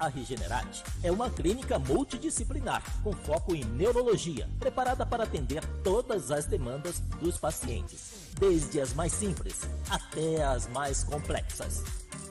A Regenerate é uma clínica multidisciplinar com foco em neurologia, preparada para atender todas as demandas dos pacientes, desde as mais simples até as mais complexas.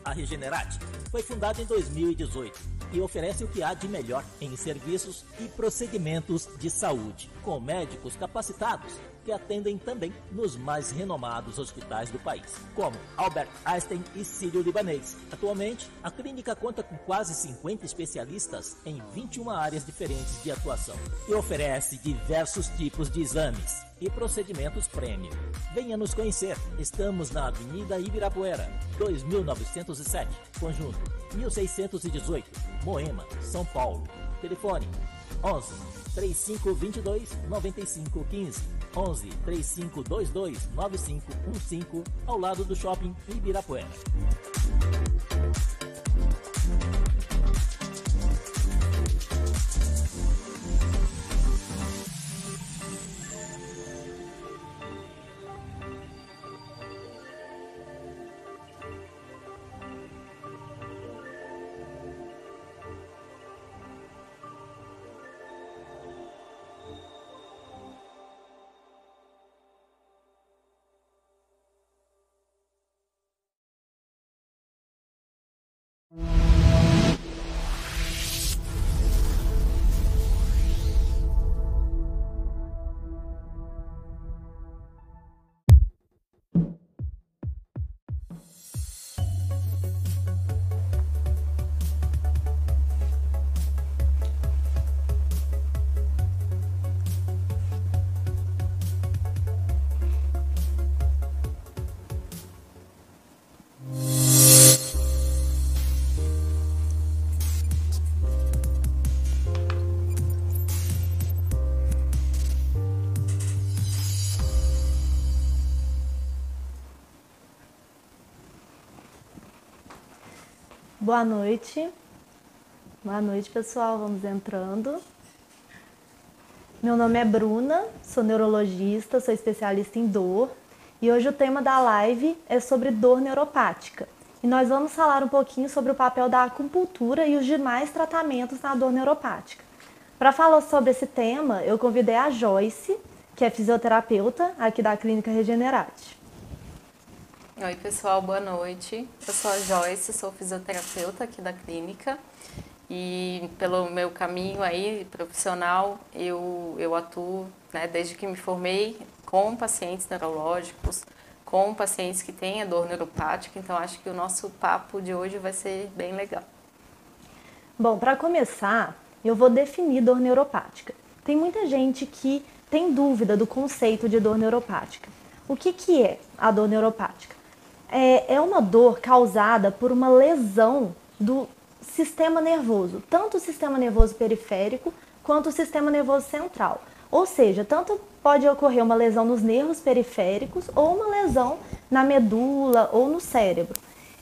A Regenerate foi fundada em 2018 e oferece o que há de melhor em serviços e procedimentos de saúde, com médicos capacitados que atendem também nos mais renomados hospitais do país, como Albert Einstein e Sírio-Libanês. Atualmente, a clínica conta com quase 50 especialistas em 21 áreas diferentes de atuação e oferece diversos tipos de exames e procedimentos premium. Venha nos conhecer. Estamos na Avenida Ibirapuera, 2907, conjunto 1618, Moema, São Paulo. Telefone 11 3522 9515 11 3522 9515 ao lado do shopping Ibirapuera. Boa noite. Boa noite, pessoal. Vamos entrando. Meu nome é Bruna, sou neurologista, sou especialista em dor e hoje o tema da live é sobre dor neuropática. E nós vamos falar um pouquinho sobre o papel da acupuntura e os demais tratamentos na dor neuropática. Para falar sobre esse tema, eu convidei a Joyce, que é fisioterapeuta aqui da Clínica Regenerate. Oi, pessoal, boa noite. Eu sou a Joyce, sou fisioterapeuta aqui da clínica e pelo meu caminho aí profissional, eu, eu atuo né, desde que me formei com pacientes neurológicos, com pacientes que têm a dor neuropática, então acho que o nosso papo de hoje vai ser bem legal. Bom, para começar, eu vou definir dor neuropática. Tem muita gente que tem dúvida do conceito de dor neuropática. O que, que é a dor neuropática? É, é uma dor causada por uma lesão do sistema nervoso, tanto o sistema nervoso periférico quanto o sistema nervoso central. Ou seja, tanto pode ocorrer uma lesão nos nervos periféricos ou uma lesão na medula ou no cérebro.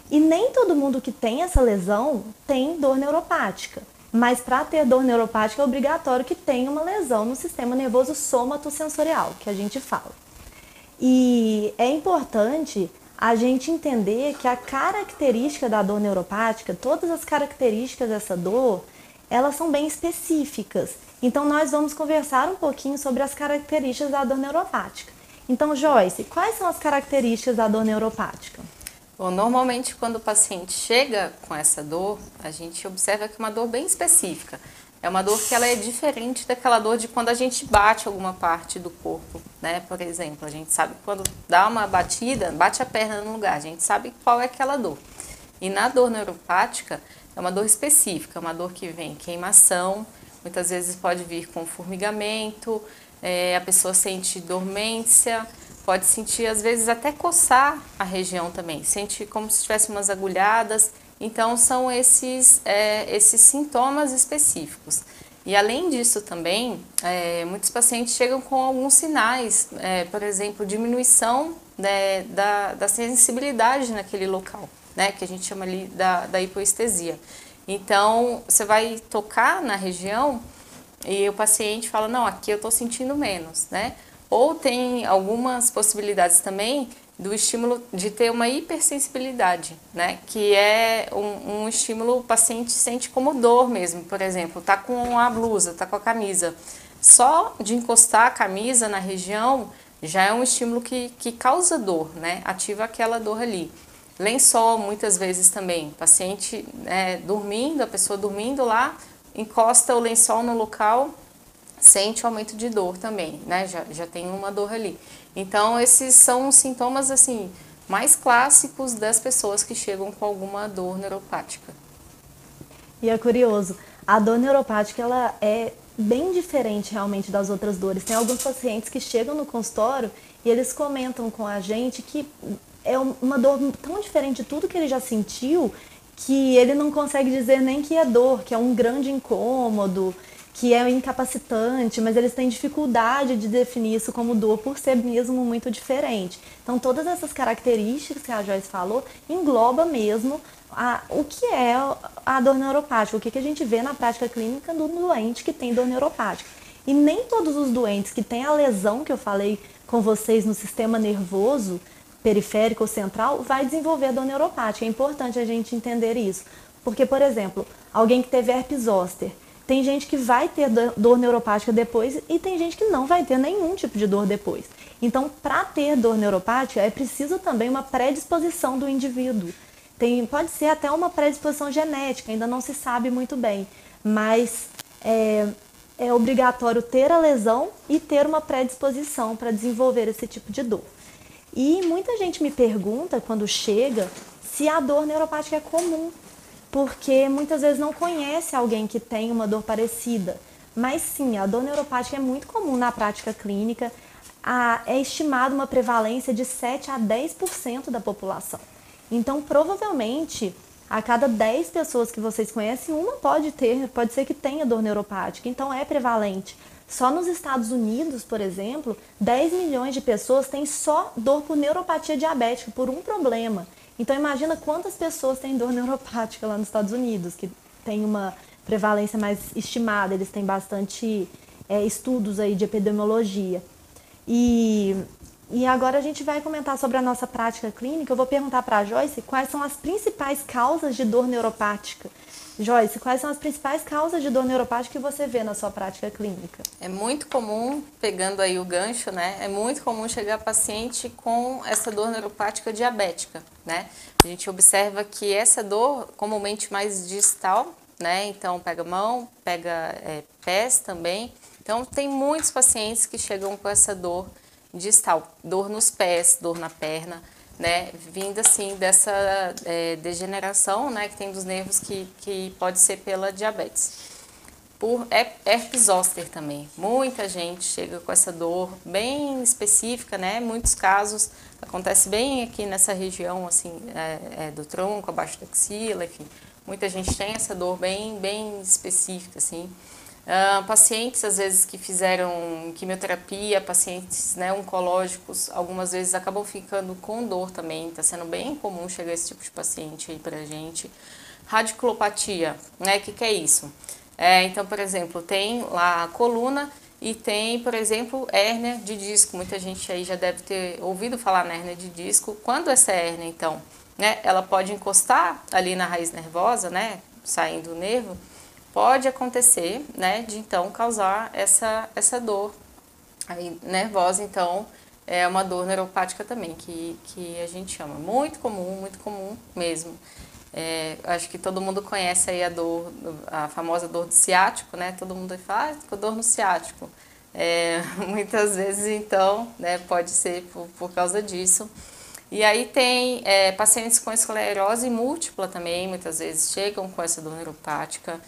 E nem todo mundo que tem essa lesão tem dor neuropática. Mas para ter dor neuropática é obrigatório que tenha uma lesão no sistema nervoso somatosensorial, que a gente fala. E é importante a gente entender que a característica da dor neuropática, todas as características dessa dor, elas são bem específicas. Então nós vamos conversar um pouquinho sobre as características da dor neuropática. Então, Joyce, quais são as características da dor neuropática? Bom, normalmente quando o paciente chega com essa dor, a gente observa que é uma dor bem específica. É uma dor que ela é diferente daquela dor de quando a gente bate alguma parte do corpo, né? Por exemplo, a gente sabe quando dá uma batida, bate a perna no lugar, a gente sabe qual é aquela dor. E na dor neuropática, é uma dor específica, uma dor que vem queimação, muitas vezes pode vir com formigamento, é, a pessoa sente dormência, pode sentir às vezes até coçar a região também, sente como se tivesse umas agulhadas então, são esses, é, esses sintomas específicos. E além disso também, é, muitos pacientes chegam com alguns sinais, é, por exemplo, diminuição né, da, da sensibilidade naquele local, né, que a gente chama ali da, da hipoestesia. Então, você vai tocar na região e o paciente fala, não, aqui eu estou sentindo menos, né? Ou tem algumas possibilidades também do estímulo de ter uma hipersensibilidade, né? Que é um, um estímulo o paciente sente como dor mesmo, por exemplo, tá com a blusa, tá com a camisa. Só de encostar a camisa na região já é um estímulo que, que causa dor, né? Ativa aquela dor ali. Lençol, muitas vezes também. Paciente é, dormindo, a pessoa dormindo lá, encosta o lençol no local, sente aumento de dor também, né? Já, já tem uma dor ali. Então, esses são os sintomas, assim, mais clássicos das pessoas que chegam com alguma dor neuropática. E é curioso, a dor neuropática, ela é bem diferente realmente das outras dores. Tem alguns pacientes que chegam no consultório e eles comentam com a gente que é uma dor tão diferente de tudo que ele já sentiu que ele não consegue dizer nem que é dor, que é um grande incômodo, que é incapacitante, mas eles têm dificuldade de definir isso como dor por ser mesmo muito diferente. Então, todas essas características que a Joyce falou engloba mesmo a, o que é a dor neuropática, o que, que a gente vê na prática clínica do doente que tem dor neuropática. E nem todos os doentes que têm a lesão que eu falei com vocês no sistema nervoso, periférico ou central, vai desenvolver dor neuropática. É importante a gente entender isso. Porque, por exemplo, alguém que teve herpes zoster, tem gente que vai ter dor neuropática depois e tem gente que não vai ter nenhum tipo de dor depois. Então, para ter dor neuropática, é preciso também uma predisposição do indivíduo. Tem, pode ser até uma predisposição genética, ainda não se sabe muito bem, mas é, é obrigatório ter a lesão e ter uma predisposição para desenvolver esse tipo de dor. E muita gente me pergunta quando chega se a dor neuropática é comum, porque muitas vezes não conhece alguém que tem uma dor parecida. Mas sim, a dor neuropática é muito comum na prática clínica. A, é estimada uma prevalência de 7 a 10% da população. Então, provavelmente, a cada 10 pessoas que vocês conhecem, uma pode ter, pode ser que tenha dor neuropática. Então, é prevalente. Só nos Estados Unidos, por exemplo, 10 milhões de pessoas têm só dor por neuropatia diabética, por um problema. Então imagina quantas pessoas têm dor neuropática lá nos Estados Unidos, que tem uma prevalência mais estimada, eles têm bastante é, estudos aí de epidemiologia. E, e agora a gente vai comentar sobre a nossa prática clínica. Eu vou perguntar para a Joyce quais são as principais causas de dor neuropática Joyce, quais são as principais causas de dor neuropática que você vê na sua prática clínica? É muito comum, pegando aí o gancho, né? É muito comum chegar paciente com essa dor neuropática diabética, né? A gente observa que essa dor, comumente mais distal, né? Então, pega mão, pega é, pés também. Então, tem muitos pacientes que chegam com essa dor distal, dor nos pés, dor na perna né, vinda assim dessa é, degeneração, né, que tem dos nervos que, que pode ser pela diabetes. Por herpes zoster também, muita gente chega com essa dor bem específica, né, muitos casos acontece bem aqui nessa região assim é, é, do tronco, abaixo da axila, enfim, muita gente tem essa dor bem bem específica assim. Uh, pacientes, às vezes, que fizeram quimioterapia, pacientes né, oncológicos, algumas vezes acabam ficando com dor também. Está sendo bem comum chegar esse tipo de paciente aí para gente. Radiculopatia, né? O que, que é isso? É, então, por exemplo, tem lá a coluna e tem, por exemplo, hérnia de disco. Muita gente aí já deve ter ouvido falar na hérnia de disco. Quando essa hérnia, então, né, ela pode encostar ali na raiz nervosa, né, saindo o nervo, pode acontecer, né, de então causar essa, essa dor aí, nervosa, então é uma dor neuropática também, que, que a gente chama. Muito comum, muito comum mesmo. É, acho que todo mundo conhece aí a dor, a famosa dor do ciático, né? Todo mundo fala, ah, dor no ciático. É, muitas vezes, então, né, pode ser por, por causa disso. E aí tem é, pacientes com esclerose múltipla também, muitas vezes chegam com essa dor neuropática.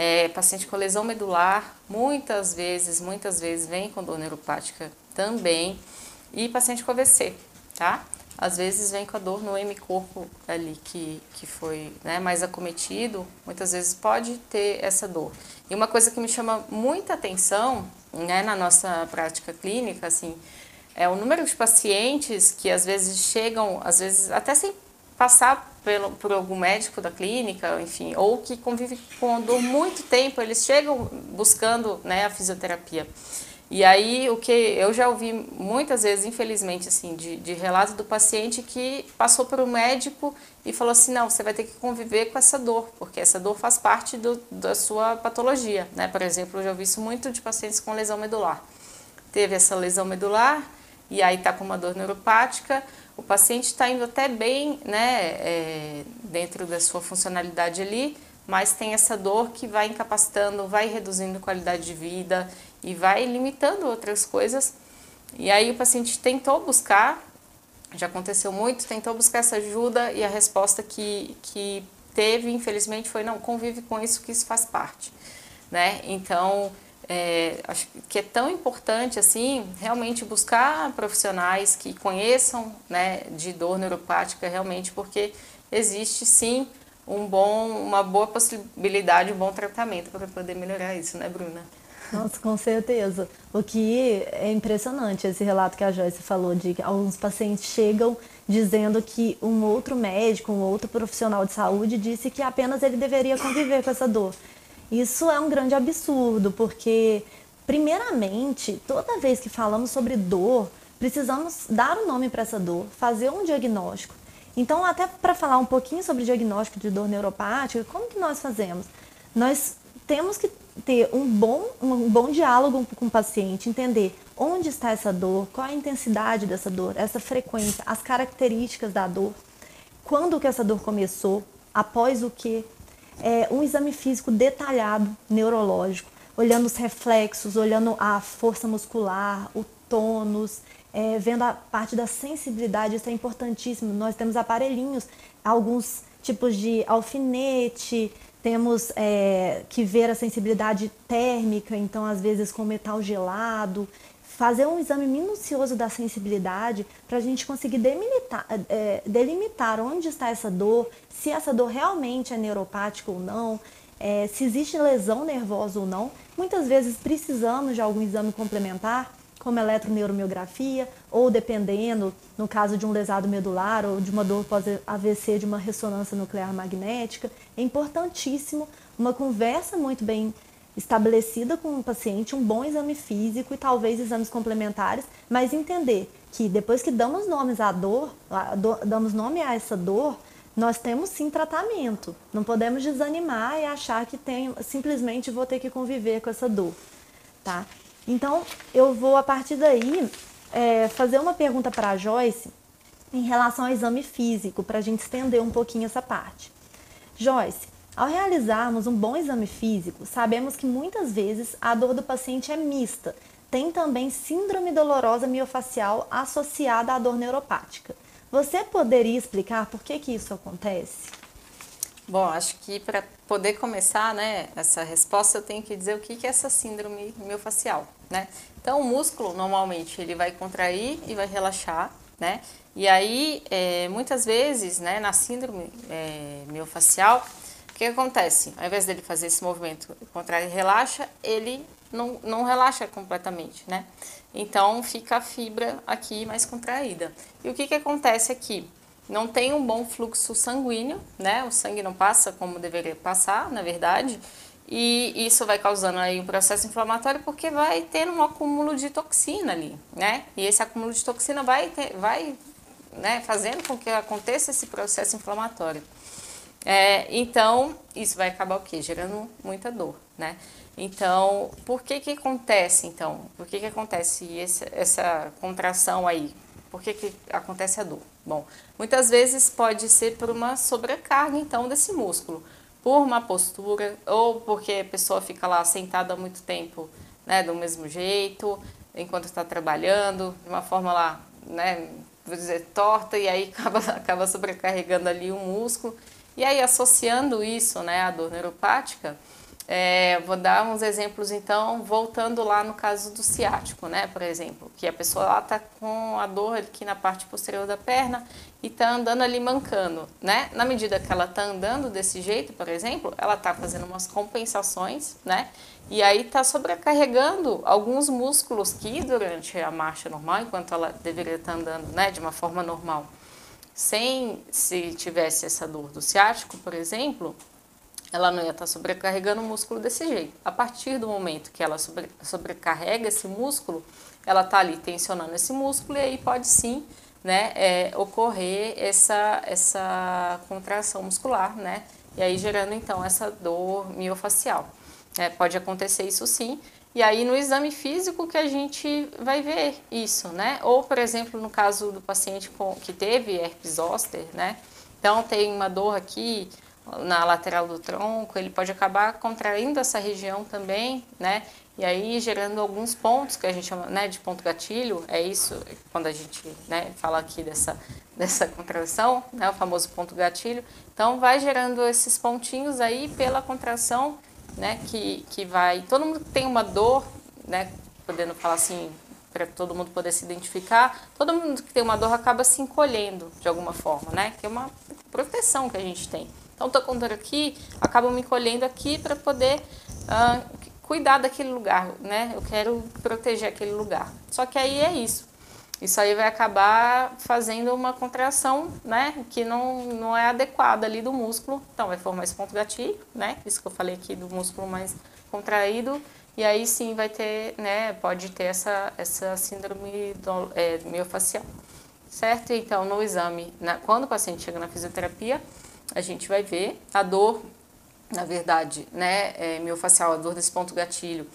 É, paciente com lesão medular, muitas vezes, muitas vezes vem com dor neuropática também. E paciente com AVC, tá? às vezes vem com a dor no hemicorpo ali que, que foi né, mais acometido, muitas vezes pode ter essa dor. E uma coisa que me chama muita atenção né, na nossa prática clínica, assim, é o número de pacientes que às vezes chegam, às vezes até sem passar pelo, por algum médico da clínica, enfim, ou que convive com a dor muito tempo, eles chegam buscando né, a fisioterapia. E aí, o que eu já ouvi muitas vezes, infelizmente, assim, de, de relato do paciente que passou por um médico e falou assim: não, você vai ter que conviver com essa dor, porque essa dor faz parte do, da sua patologia. Né? Por exemplo, eu já ouvi isso muito de pacientes com lesão medular. Teve essa lesão medular e aí está com uma dor neuropática, o paciente está indo até bem né, é, dentro da sua funcionalidade ali, mas tem essa dor que vai incapacitando, vai reduzindo qualidade de vida e vai limitando outras coisas. E aí o paciente tentou buscar, já aconteceu muito, tentou buscar essa ajuda e a resposta que, que teve, infelizmente, foi não, convive com isso que isso faz parte, né? Então, é, acho que é tão importante assim realmente buscar profissionais que conheçam né, de dor neuropática realmente, porque existe sim um bom, uma boa possibilidade, um bom tratamento para poder melhorar isso, né, Bruna? Nossa, com certeza. O que é impressionante esse relato que a Joyce falou de que alguns pacientes chegam dizendo que um outro médico, um outro profissional de saúde disse que apenas ele deveria conviver com essa dor. Isso é um grande absurdo, porque primeiramente, toda vez que falamos sobre dor, precisamos dar um nome para essa dor, fazer um diagnóstico. Então, até para falar um pouquinho sobre diagnóstico de dor neuropática, como que nós fazemos? Nós temos que ter um bom, um bom diálogo com o paciente, entender onde está essa dor, qual a intensidade dessa dor, essa frequência, as características da dor, quando que essa dor começou, após o que, é, um exame físico detalhado, neurológico, olhando os reflexos, olhando a força muscular, o tônus, é, vendo a parte da sensibilidade, isso é importantíssimo. Nós temos aparelhinhos, alguns tipos de alfinete, temos é, que ver a sensibilidade térmica, então às vezes com metal gelado, fazer um exame minucioso da sensibilidade para a gente conseguir delimitar, é, delimitar onde está essa dor, se essa dor realmente é neuropática ou não, é, se existe lesão nervosa ou não. Muitas vezes precisamos de algum exame complementar como eletroneuromiografia, ou dependendo, no caso de um lesado medular ou de uma dor pós-AVC, de uma ressonância nuclear magnética. É importantíssimo uma conversa muito bem estabelecida com o paciente, um bom exame físico e talvez exames complementares, mas entender que depois que damos nomes à dor, damos nome a essa dor, nós temos sim tratamento. Não podemos desanimar e achar que tem, simplesmente vou ter que conviver com essa dor, tá? Então, eu vou a partir daí é, fazer uma pergunta para a Joyce em relação ao exame físico, para a gente estender um pouquinho essa parte. Joyce, ao realizarmos um bom exame físico, sabemos que muitas vezes a dor do paciente é mista. Tem também síndrome dolorosa miofacial associada à dor neuropática. Você poderia explicar por que, que isso acontece? Bom, acho que para poder começar né, essa resposta, eu tenho que dizer o que, que é essa síndrome miofascial. Né? Então, o músculo, normalmente, ele vai contrair e vai relaxar, né? E aí, é, muitas vezes, né, na síndrome é, miofascial, o que acontece? Ao invés dele fazer esse movimento contrai e relaxa, ele não, não relaxa completamente, né? Então, fica a fibra aqui mais contraída. E o que, que acontece aqui? não tem um bom fluxo sanguíneo, né? O sangue não passa como deveria passar, na verdade, e isso vai causando aí um processo inflamatório porque vai ter um acúmulo de toxina ali, né? E esse acúmulo de toxina vai, ter, vai né, fazendo com que aconteça esse processo inflamatório. É, então, isso vai acabar o quê? Gerando muita dor, né? Então, por que que acontece, então? Por que que acontece esse, essa contração aí? Por que que acontece a dor? Bom, muitas vezes pode ser por uma sobrecarga, então, desse músculo, por uma postura ou porque a pessoa fica lá sentada há muito tempo, né, do mesmo jeito, enquanto está trabalhando, de uma forma lá, né, vou dizer, torta, e aí acaba, acaba sobrecarregando ali o músculo. E aí, associando isso, né, à dor neuropática, É, vou dar uns exemplos então, voltando lá no caso do ciático, né? Por exemplo, que a pessoa lá tá com a dor aqui na parte posterior da perna e tá andando ali mancando, né? Na medida que ela tá andando desse jeito, por exemplo, ela tá fazendo umas compensações, né? E aí tá sobrecarregando alguns músculos que durante a marcha normal, enquanto ela deveria estar tá andando, né, de uma forma normal, sem se tivesse essa dor do ciático, por exemplo, ela não ia estar sobrecarregando o músculo desse jeito. A partir do momento que ela sobre, sobrecarrega esse músculo, ela está ali tensionando esse músculo e aí pode sim né, é, ocorrer essa, essa contração muscular, né? E aí gerando então essa dor miofacial. É, pode acontecer isso sim. E aí no exame físico que a gente vai ver isso, né? Ou, por exemplo, no caso do paciente com, que teve herpes zoster, né? Então tem uma dor aqui, na lateral do tronco, ele pode acabar contraindo essa região também, né? E aí gerando alguns pontos que a gente chama né, de ponto gatilho, é isso quando a gente né, fala aqui dessa, dessa contração, né, o famoso ponto gatilho. Então vai gerando esses pontinhos aí pela contração, né, que, que vai. Todo mundo tem uma dor, né, podendo falar assim, para todo mundo poder se identificar, todo mundo que tem uma dor acaba se encolhendo de alguma forma, né? Que é uma proteção que a gente tem. Então, estou contando aqui, acabo me encolhendo aqui para poder uh, cuidar daquele lugar, né? Eu quero proteger aquele lugar. Só que aí é isso. Isso aí vai acabar fazendo uma contração, né? Que não, não é adequada ali do músculo. Então, vai formar esse ponto gatilho, né? Isso que eu falei aqui do músculo mais contraído. E aí sim vai ter, né? Pode ter essa, essa síndrome do, é. Certo? Então, no exame, na, quando o paciente chega na fisioterapia, a gente vai ver a dor, na verdade, né, é, miofacial, a dor desse ponto gatilho.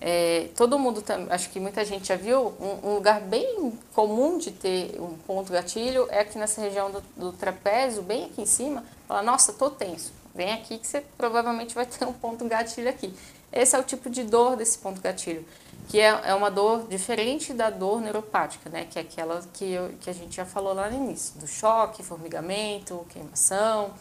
É, todo mundo, acho que muita gente já viu, um, um, lugar bem comum de ter um ponto gatilho é aqui nessa região do, do trapézio, bem aqui em cima. Fala, nossa, tô tenso. Vem aqui que você provavelmente vai ter um ponto gatilho aqui. Esse é o tipo de dor desse ponto gatilho, que é, é uma dor diferente da dor neuropática, né? Que é aquela que, eu, que a gente já falou lá no início, do choque, formigamento, queimação,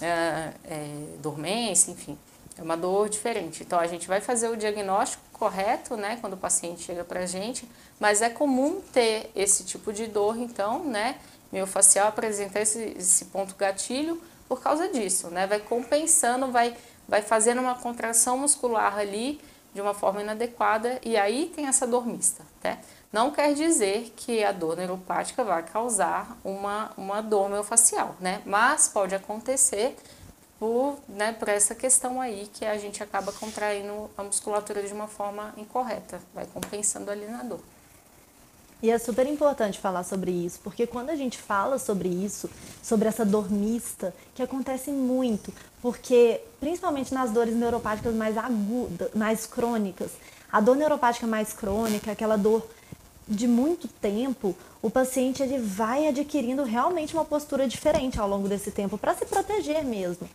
é, é, dormência, enfim. É uma dor diferente. Então a gente vai fazer o diagnóstico correto, né, quando o paciente chega para a gente, mas é comum ter esse tipo de dor, então, né, miofacial apresentar esse, esse ponto gatilho por causa disso, né, vai compensando, vai vai fazendo uma contração muscular ali de uma forma inadequada e aí tem essa dor mista, né? Não quer dizer que a dor neuropática vai causar uma, uma dor miofascial, né? Mas pode acontecer por, né, por essa questão aí que a gente acaba contraindo a musculatura de uma forma incorreta, vai compensando ali na dor. E é super importante falar sobre isso, porque quando a gente fala sobre isso, sobre essa dor mista, que acontece muito, porque principalmente nas dores neuropáticas mais agudas, mais crônicas, a dor neuropática mais crônica, aquela dor de muito tempo, o paciente ele vai adquirindo realmente uma postura diferente ao longo desse tempo para se proteger mesmo.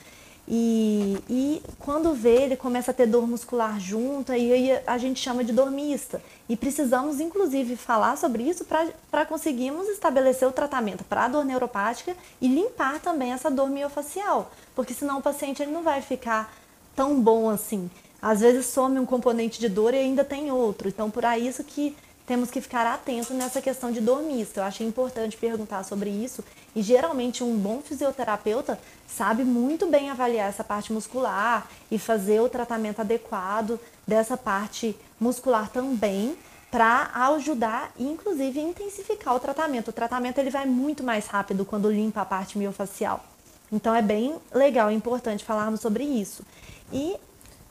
E, e quando vê, ele começa a ter dor muscular junto, e aí a gente chama de dormista. E precisamos, inclusive, falar sobre isso para conseguirmos estabelecer o tratamento para a dor neuropática e limpar também essa dor miofacial. Porque senão o paciente ele não vai ficar tão bom assim. Às vezes some um componente de dor e ainda tem outro. Então, por aí isso que temos que ficar atentos nessa questão de dormista. Eu achei importante perguntar sobre isso e geralmente um bom fisioterapeuta sabe muito bem avaliar essa parte muscular e fazer o tratamento adequado dessa parte muscular também para ajudar e inclusive intensificar o tratamento. O tratamento ele vai muito mais rápido quando limpa a parte miofacial. Então é bem legal, é importante falarmos sobre isso. E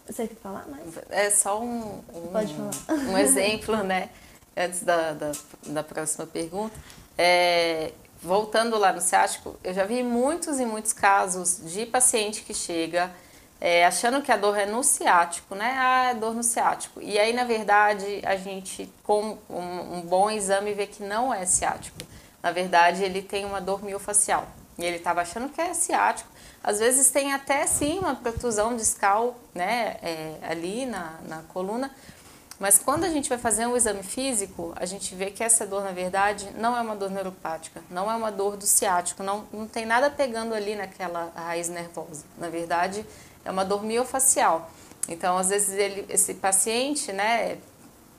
você quer falar mais? É só um, um, um exemplo, né? Antes da, da, da próxima pergunta, é, voltando lá no ciático, eu já vi muitos e muitos casos de paciente que chega é, achando que a dor é no ciático, né? Ah, é dor no ciático. E aí, na verdade, a gente, com um, um bom exame, vê que não é ciático. Na verdade, ele tem uma dor miofacial. E ele estava achando que é ciático. Às vezes tem até sim uma protusão discal, né, é, ali na, na coluna, mas quando a gente vai fazer um exame físico, a gente vê que essa dor, na verdade, não é uma dor neuropática, não é uma dor do ciático, não, não tem nada pegando ali naquela raiz nervosa. Na verdade, é uma dor miofacial. Então, às vezes, ele, esse paciente, né,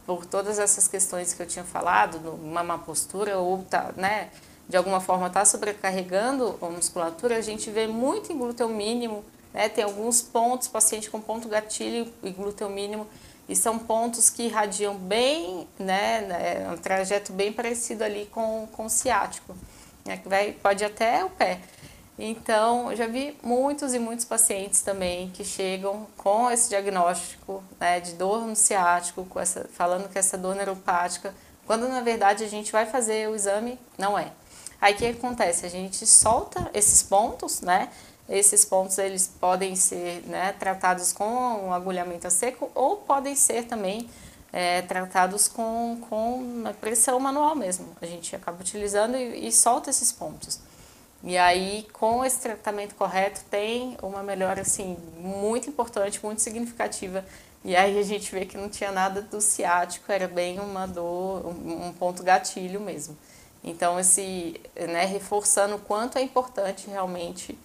por todas essas questões que eu tinha falado, uma má postura ou tá, né, de alguma forma está sobrecarregando a musculatura, a gente vê muito em glúteo mínimo, né, tem alguns pontos, paciente com ponto gatilho e glúteo mínimo, e são pontos que irradiam bem, né, né um trajeto bem parecido ali com, com o ciático, né, que vai, pode até o pé. Então, já vi muitos e muitos pacientes também que chegam com esse diagnóstico né, de dor no ciático, com essa, falando que essa dor neuropática, quando na verdade a gente vai fazer o exame, não é. Aí o que acontece? A gente solta esses pontos, né? Esses pontos eles podem ser né, tratados com um agulhamento a seco ou podem ser também é, tratados com, com pressão manual mesmo. A gente acaba utilizando e, e solta esses pontos. E aí, com esse tratamento correto, tem uma melhora, assim, muito importante, muito significativa. E aí a gente vê que não tinha nada do ciático, era bem uma dor, um, ponto gatilho mesmo. Então, esse, né, reforçando o quanto é importante realmente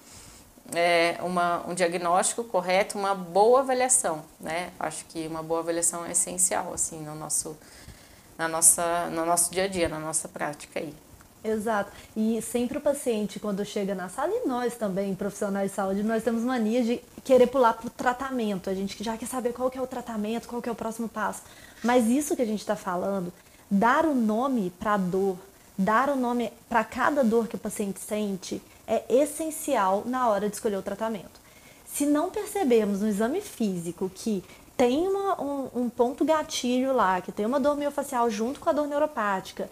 é, uma, um diagnóstico correto, uma boa avaliação, né? Acho que uma boa avaliação é essencial, assim, no nosso, na nossa, no nosso dia a dia, na nossa prática aí. Exato. E sempre o paciente, quando chega na sala, e nós também, profissionais de saúde, nós temos mania de querer pular para o tratamento. A gente já quer saber qual que é o tratamento, qual que é o próximo passo. Mas isso que a gente está falando, dar o nome para a dor, dar o nome para cada dor que o paciente sente, é essencial na hora de escolher o tratamento. Se não percebermos no exame físico que tem uma, um, um ponto gatilho lá, que tem uma dor miofascial junto com a dor neuropática,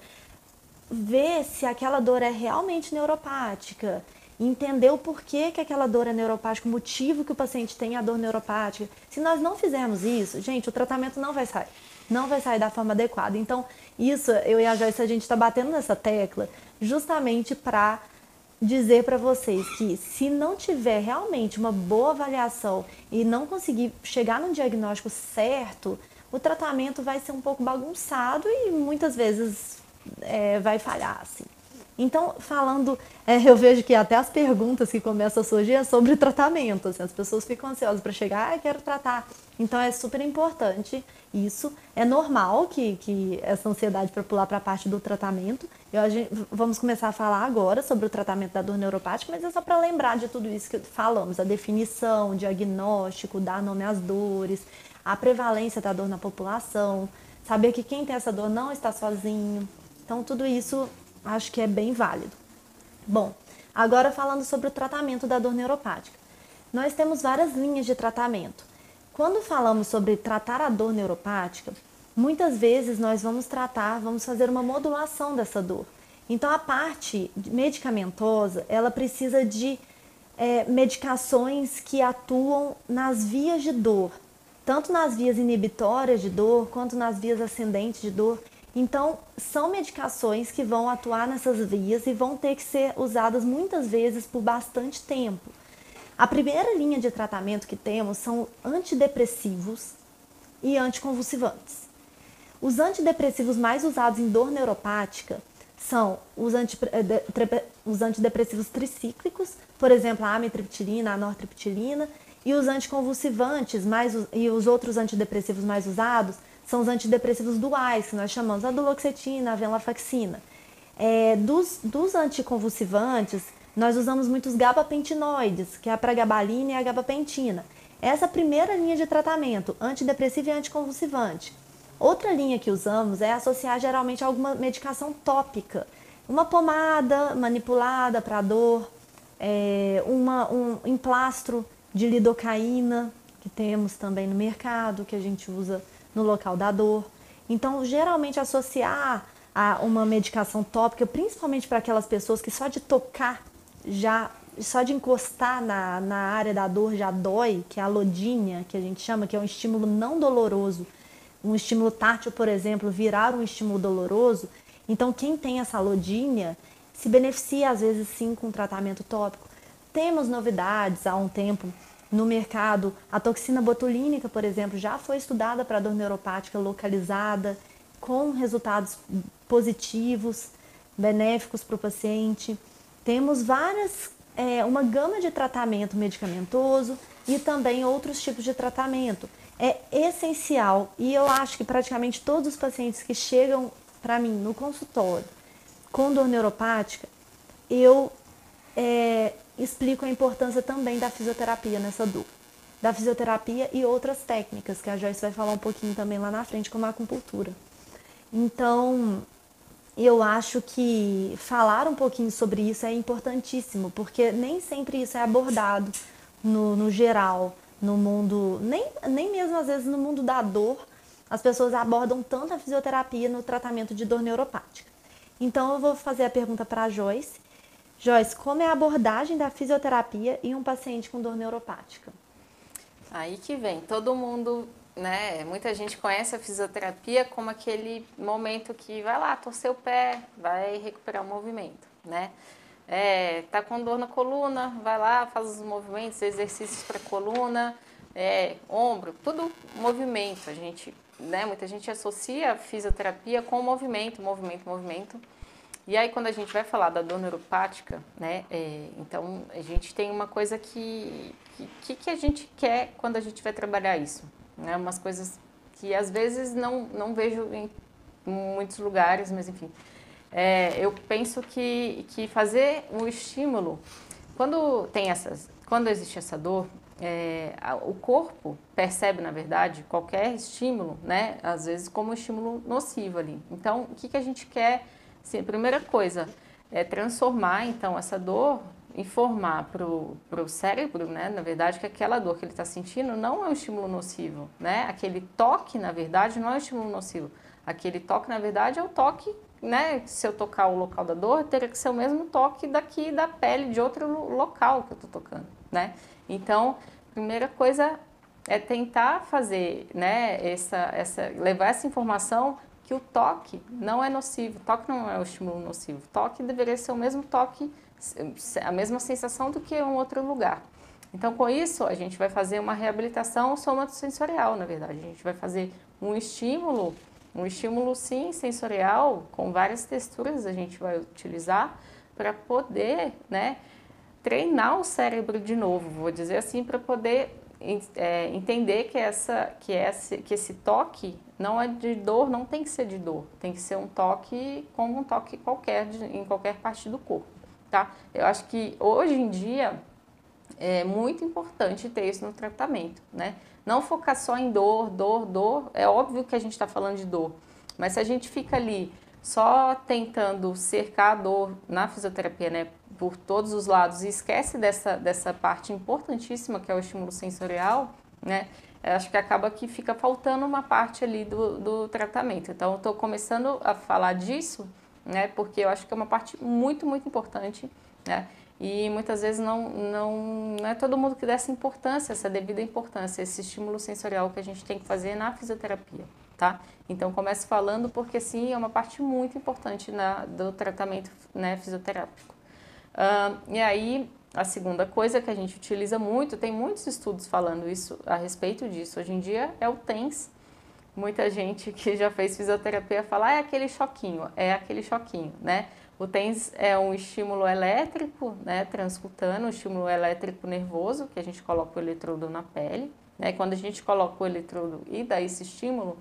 ver se aquela dor é realmente neuropática, entender o porquê que aquela dor é neuropática, o motivo que o paciente tem a dor neuropática. Se nós não fizermos isso, gente, o tratamento não vai sair. Não vai sair da forma adequada. Então, isso, eu e a Joyce, a gente está batendo nessa tecla justamente para dizer para vocês que se não tiver realmente uma boa avaliação e não conseguir chegar no diagnóstico certo, o tratamento vai ser um pouco bagunçado e muitas vezes é, vai falhar, assim. Então, falando, é, eu vejo que até as perguntas que começam a surgir é sobre tratamento. Assim, as pessoas ficam ansiosas para chegar, ah, quero tratar. Então, é super importante isso. É normal que, que essa ansiedade para pular para a parte do tratamento. Eu, gente, vamos começar a falar agora sobre o tratamento da dor neuropática, mas é só para lembrar de tudo isso que falamos: a definição, o diagnóstico, dar nome às dores, a prevalência da dor na população, saber que quem tem essa dor não está sozinho, então, tudo isso acho que é bem válido. Bom, agora falando sobre o tratamento da dor neuropática. Nós temos várias linhas de tratamento. Quando falamos sobre tratar a dor neuropática, muitas vezes nós vamos tratar, vamos fazer uma modulação dessa dor. Então, a parte medicamentosa, ela precisa de é, medicações que atuam nas vias de dor, tanto nas vias inibitórias de dor, quanto nas vias ascendentes de dor. Então, são medicações que vão atuar nessas vias e vão ter que ser usadas muitas vezes por bastante tempo. A primeira linha de tratamento que temos são antidepressivos e anticonvulsivantes. Os antidepressivos mais usados em dor neuropática são os, eh, os antidepressivos tricíclicos, por exemplo, a amitriptilina, a nortriptilina, e os anticonvulsivantes mais, e os outros antidepressivos mais usados são os antidepressivos duais, que nós chamamos a duloxetina, a venlafaxina. É, dos, dos anticonvulsivantes, nós usamos muitos gabapentinoides, que é a pregabalina e a gabapentina. Essa é a primeira linha de tratamento, antidepressivo e anticonvulsivante. Outra linha que usamos é associar geralmente a alguma medicação tópica, uma pomada manipulada para dor, é, uma, um emplastro de lidocaína, que temos também no mercado, que a gente usa no local da dor. Então, geralmente associar a uma medicação tópica, principalmente para aquelas pessoas que só de tocar já só de encostar na, na área da dor já dói, que é a lodinha, que a gente chama, que é um estímulo não doloroso, um estímulo tátil, por exemplo, virar um estímulo doloroso. Então, quem tem essa lodinha se beneficia, às vezes, sim, com tratamento tópico. Temos novidades há um tempo no mercado. A toxina botulínica, por exemplo, já foi estudada para dor neuropática localizada, com resultados positivos, benéficos para o paciente. Temos várias, é, uma gama de tratamento medicamentoso e também outros tipos de tratamento. é essencial e eu acho que praticamente todos os pacientes que chegam para mim no consultório com dor neuropática, eu é, explico a importância também da fisioterapia nessa dor. Da fisioterapia e outras técnicas, que a Joyce vai falar um pouquinho também lá na frente, como a acupuntura. Então, eu acho que falar um pouquinho sobre isso é importantíssimo, porque nem sempre isso é abordado no, no geral, no mundo, nem, nem mesmo às vezes no mundo da dor, as pessoas abordam tanto a fisioterapia no tratamento de dor neuropática. Então, eu vou fazer a pergunta para a Joyce. Joyce, como é a abordagem da fisioterapia em um paciente com dor neuropática? Aí que vem, todo mundo né? Muita gente conhece a fisioterapia como aquele momento que vai lá, torcer o pé, vai recuperar o movimento, né? É, tá com dor na coluna, vai lá, faz os movimentos, exercícios para coluna, é, ombro, tudo movimento. A gente, né? Muita gente associa a fisioterapia com movimento, movimento, movimento. E aí quando a gente vai falar da dor neuropática, né? É, então a gente tem uma coisa que, que que a gente quer quando a gente vai trabalhar isso? Né? Umas coisas que às vezes não, não vejo em muitos lugares, mas enfim. É, eu penso que, que fazer o estímulo, quando tem essas, quando existe essa dor, é, o corpo percebe, na verdade, qualquer estímulo, né, às vezes como um estímulo nocivo ali. Então, o que, que a gente quer? Assim, a primeira coisa é transformar, então, essa dor informar para o cérebro, né, na verdade, que aquela dor que ele está sentindo não é um estímulo nocivo, né? Aquele toque, na verdade, não é um estímulo nocivo. Aquele toque, na verdade, é o toque, né? Se eu tocar o local da dor, teria que ser o mesmo toque daqui da pele de outro local que eu estou tocando, né? Então, primeira coisa é tentar fazer, né, essa, essa, levar essa informação que o toque não é nocivo, toque não é o estímulo nocivo, toque deveria ser o mesmo toque a mesma sensação do que em um outro lugar. Então, com isso, a gente vai fazer uma reabilitação somatosensorial, na verdade. A gente vai fazer um estímulo, um estímulo sim sensorial, com várias texturas a gente vai utilizar para poder, né, treinar o cérebro de novo, vou dizer assim, para poder é, entender que, essa, que, esse, que esse toque não é de dor, não tem que ser de dor, tem que ser um toque como um toque qualquer, de, em qualquer parte do corpo tá? Eu acho que hoje em dia é muito importante ter isso no tratamento, né? Não focar só em dor, dor, dor. É óbvio que a gente está falando de dor, mas se a gente fica ali só tentando cercar a dor na fisioterapia, né, por todos os lados e esquece dessa, dessa parte importantíssima que é o estímulo sensorial, né, acho que acaba que fica faltando uma parte ali do, do tratamento. Então, estou começando a falar disso né? Porque eu acho que é uma parte muito, muito importante, né? E muitas vezes não, não, não é todo mundo que dá essa importância, essa devida importância, esse estímulo sensorial que a gente tem que fazer na fisioterapia, tá? Então, começo falando porque, sim, é uma parte muito importante na, do tratamento né, fisioterápico. Uh, e aí, a segunda coisa que a gente utiliza muito, tem muitos estudos falando isso a respeito disso. Hoje em dia, é o TENS, muita gente que já fez fisioterapia fala, ah, é aquele choquinho, é aquele choquinho, né? O TENS é um estímulo elétrico, né, transcutâneo, um estímulo elétrico nervoso, que a gente coloca o eletrodo na pele, né? Quando a gente coloca o eletrodo e dá esse estímulo,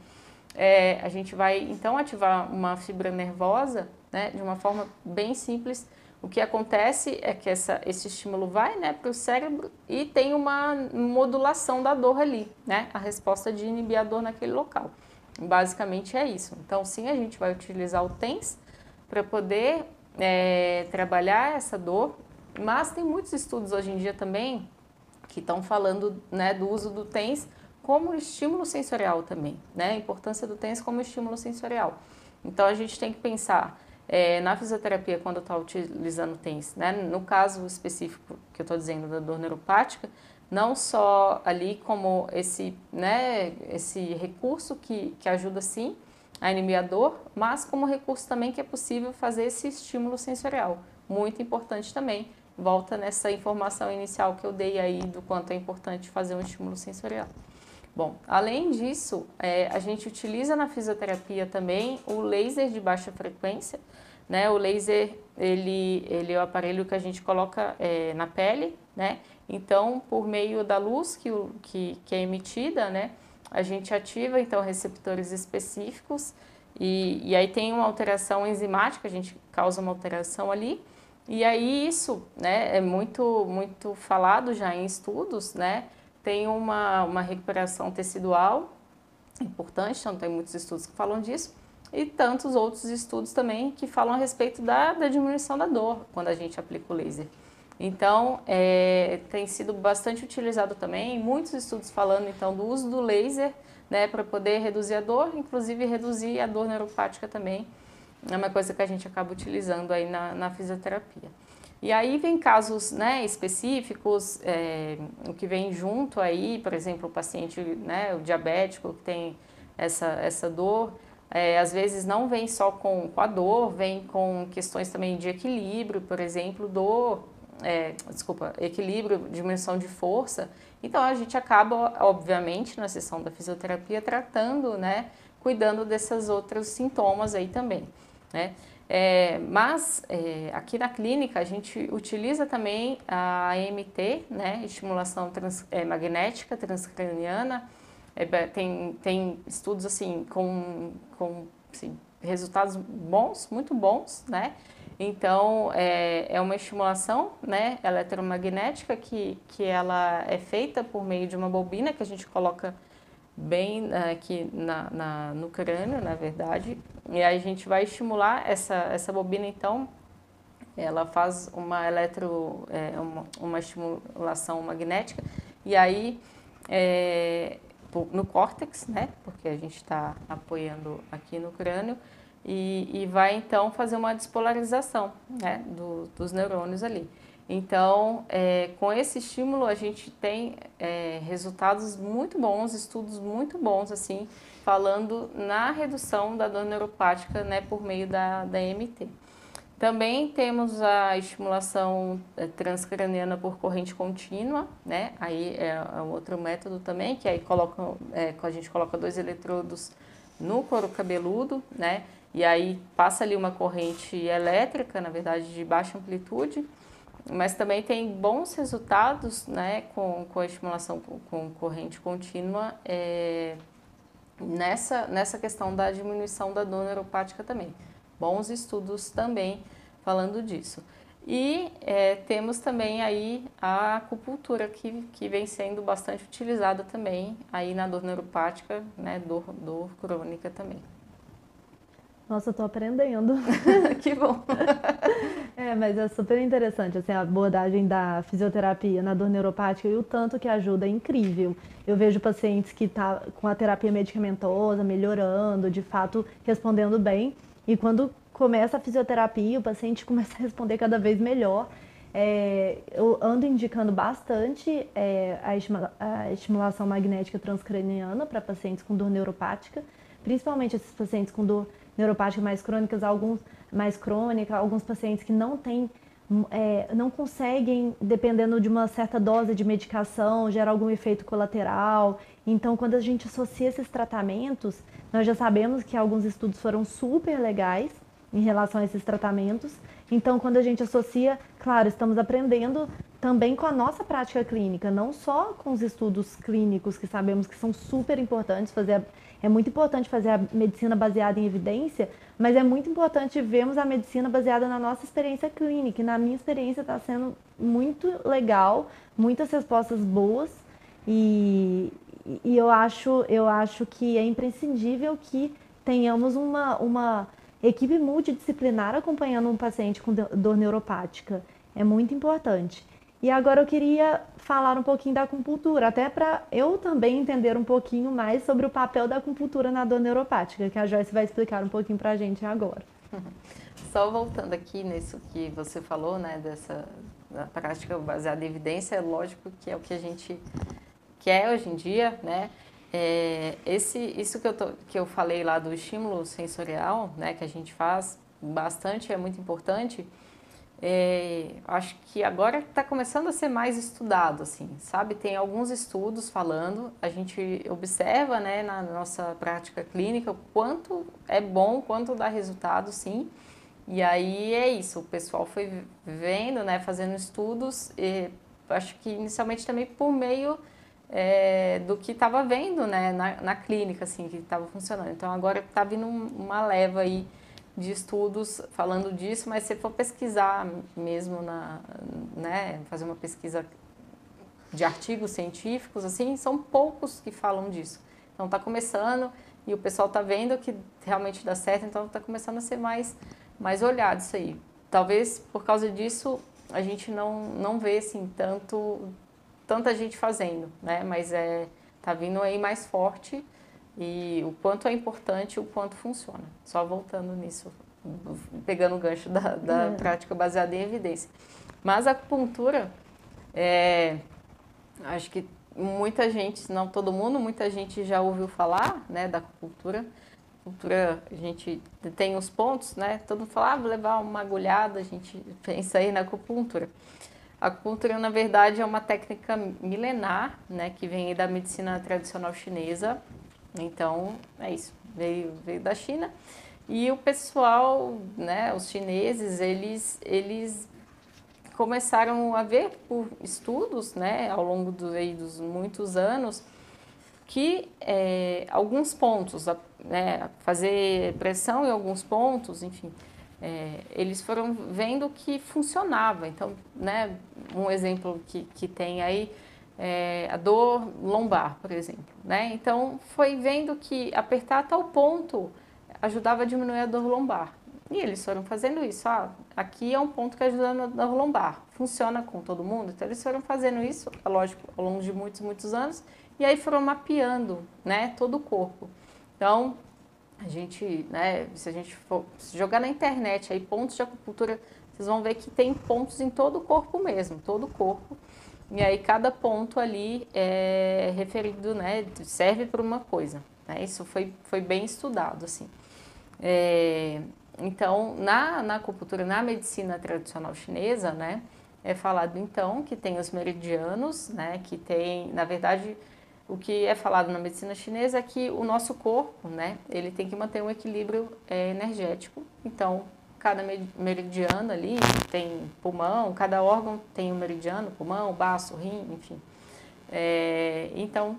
é, a gente vai então ativar uma fibra nervosa, né, de uma forma bem simples, o que acontece é que essa, esse estímulo vai né, para o cérebro e tem uma modulação da dor ali, né? A resposta de inibir a dor naquele local. Basicamente é isso. Então, sim, a gente vai utilizar o TENS para poder é, trabalhar essa dor, mas tem muitos estudos hoje em dia também que estão falando né, do uso do TENS como estímulo sensorial também, né? A importância do TENS como estímulo sensorial. Então, a gente tem que pensar é, na fisioterapia, quando está utilizando TENS, né, no caso específico que eu estou dizendo da dor neuropática, não só ali como esse, né, esse recurso que, que ajuda sim a inibir a dor, mas como recurso também que é possível fazer esse estímulo sensorial, muito importante também. Volta nessa informação inicial que eu dei aí do quanto é importante fazer um estímulo sensorial. Bom, além disso, é, a gente utiliza na fisioterapia também o laser de baixa frequência. Né? O laser, ele, ele é o aparelho que a gente coloca é, na pele, né? Então, por meio da luz que, que, que é emitida, né? a gente ativa então receptores específicos e, e aí tem uma alteração enzimática, a gente causa uma alteração ali. E aí isso né, é muito, muito falado já em estudos, né? Tem uma, uma recuperação tecidual importante, então tem muitos estudos que falam disso, e tantos outros estudos também que falam a respeito da, da diminuição da dor quando a gente aplica o laser. Então, é, tem sido bastante utilizado também, muitos estudos falando então do uso do laser né, para poder reduzir a dor, inclusive reduzir a dor neuropática também. É uma coisa que a gente acaba utilizando aí na, na fisioterapia. E aí vem casos né, específicos, é, o que vem junto aí, por exemplo, o paciente, né, o diabético que tem essa, essa dor, é, às vezes não vem só com, com a dor, vem com questões também de equilíbrio, por exemplo, dor, é, desculpa, equilíbrio, diminuição de força. Então a gente acaba, obviamente, na sessão da fisioterapia tratando, né, cuidando desses outros sintomas aí também, né. É, mas é, aqui na clínica a gente utiliza também a AMT, né, estimulação trans, é, magnética transcraniana. É, tem, tem estudos assim com, com assim, resultados bons, muito bons, né? Então é, é uma estimulação, né, eletromagnética que, que ela é feita por meio de uma bobina que a gente coloca bem né, aqui na, na, no crânio, na verdade. E a gente vai estimular essa, essa bobina, então, ela faz uma eletro, é, uma, uma estimulação magnética, e aí é, no córtex, né, porque a gente está apoiando aqui no crânio, e, e vai então fazer uma despolarização né, do, dos neurônios ali. Então, é, com esse estímulo, a gente tem é, resultados muito bons, estudos muito bons, assim, falando na redução da dor neuropática né, por meio da, da MT. Também temos a estimulação é, transcraniana por corrente contínua, né? Aí é, é outro método também, que aí coloca, é, a gente coloca dois eletrodos no couro cabeludo, né? E aí passa ali uma corrente elétrica, na verdade, de baixa amplitude, mas também tem bons resultados né, com, com a estimulação com, com corrente contínua é, nessa, nessa questão da diminuição da dor neuropática também. Bons estudos também falando disso. E é, temos também aí a acupuntura que, que vem sendo bastante utilizada também aí na dor neuropática, né, dor, dor crônica também. Nossa, eu tô aprendendo. que bom. é, mas é super interessante, assim, a abordagem da fisioterapia na dor neuropática e o tanto que ajuda é incrível. Eu vejo pacientes que tá com a terapia medicamentosa melhorando, de fato respondendo bem, e quando começa a fisioterapia, o paciente começa a responder cada vez melhor. É, eu ando indicando bastante é, a, estimula a estimulação magnética transcraniana para pacientes com dor neuropática, principalmente esses pacientes com dor neuropáticas mais crônicas, alguns mais crônica, alguns pacientes que não têm é, não conseguem, dependendo de uma certa dose de medicação, gerar algum efeito colateral. Então, quando a gente associa esses tratamentos, nós já sabemos que alguns estudos foram super legais em relação a esses tratamentos. Então, quando a gente associa, claro, estamos aprendendo também com a nossa prática clínica, não só com os estudos clínicos que sabemos que são super importantes fazer é muito importante fazer a medicina baseada em evidência, mas é muito importante vermos a medicina baseada na nossa experiência clínica. E na minha experiência está sendo muito legal, muitas respostas boas e, e eu, acho, eu acho que é imprescindível que tenhamos uma, uma equipe multidisciplinar acompanhando um paciente com dor neuropática. É muito importante. E agora eu queria falar um pouquinho da acupuntura, até para eu também entender um pouquinho mais sobre o papel da acupuntura na dor neuropática, que a Joyce vai explicar um pouquinho para a gente agora. Só voltando aqui nisso que você falou, né, dessa prática baseada em evidência, é lógico que é o que a gente quer hoje em dia, né? É, esse, isso que eu, tô, que eu falei lá do estímulo sensorial, né, que a gente faz bastante, é muito importante é, acho que agora está começando a ser mais estudado, assim, sabe? Tem alguns estudos falando, a gente observa, né, na nossa prática clínica, o quanto é bom, quanto dá resultado, sim. E aí é isso, o pessoal foi vendo, né, fazendo estudos, e acho que inicialmente também por meio é, do que estava vendo né, na, na, clínica, assim, que estava funcionando. Então agora está vindo uma leva aí de estudos falando disso, mas se for pesquisar mesmo, na, né, fazer uma pesquisa de artigos científicos, assim, são poucos que falam disso. Então está começando e o pessoal está vendo que realmente dá certo, então está começando a ser mais, mais olhado isso aí. Talvez por causa disso a gente não, não vê assim tanto tanta gente fazendo, né? Mas é tá vindo aí mais forte e o quanto é importante, o quanto funciona. Só voltando nisso, pegando o gancho da, da é. prática baseada em evidência. Mas a acupuntura, é, acho que muita gente, não todo mundo, muita gente já ouviu falar, né, da acupuntura. Acupuntura, a gente tem os pontos, né? Todo mundo fala, ah, vou levar uma agulhada, a gente pensa aí na acupuntura. A acupuntura, na verdade, é uma técnica milenar, né, que vem da medicina tradicional chinesa. Então, é isso, veio, veio da China. E o pessoal, né, os chineses, eles, eles começaram a ver por estudos, né, ao longo do, aí, dos muitos anos, que é, alguns pontos, né, fazer pressão em alguns pontos, enfim, é, eles foram vendo que funcionava. Então, né, um exemplo que, que tem aí é a dor lombar, por exemplo. Né? Então, foi vendo que apertar a tal ponto ajudava a diminuir a dor lombar. E eles foram fazendo isso. Ah, aqui é um ponto que ajuda na dor lombar. Funciona com todo mundo? Então, eles foram fazendo isso, lógico, ao longo de muitos, muitos anos. E aí foram mapeando né, todo o corpo. Então, a gente, né, se a gente for jogar na internet aí pontos de acupuntura, vocês vão ver que tem pontos em todo o corpo mesmo, todo o corpo. E aí cada ponto ali é referido, né, serve para uma coisa. Né? Isso foi, foi bem estudado, assim. É, então, na, na acupuntura, na medicina tradicional chinesa, né, é falado então que tem os meridianos, né, que tem, na verdade, o que é falado na medicina chinesa é que o nosso corpo, né, ele tem que manter um equilíbrio é, energético. Então, cada meridiano ali tem pulmão, cada órgão tem um meridiano, pulmão, baço, rim, enfim. É, então,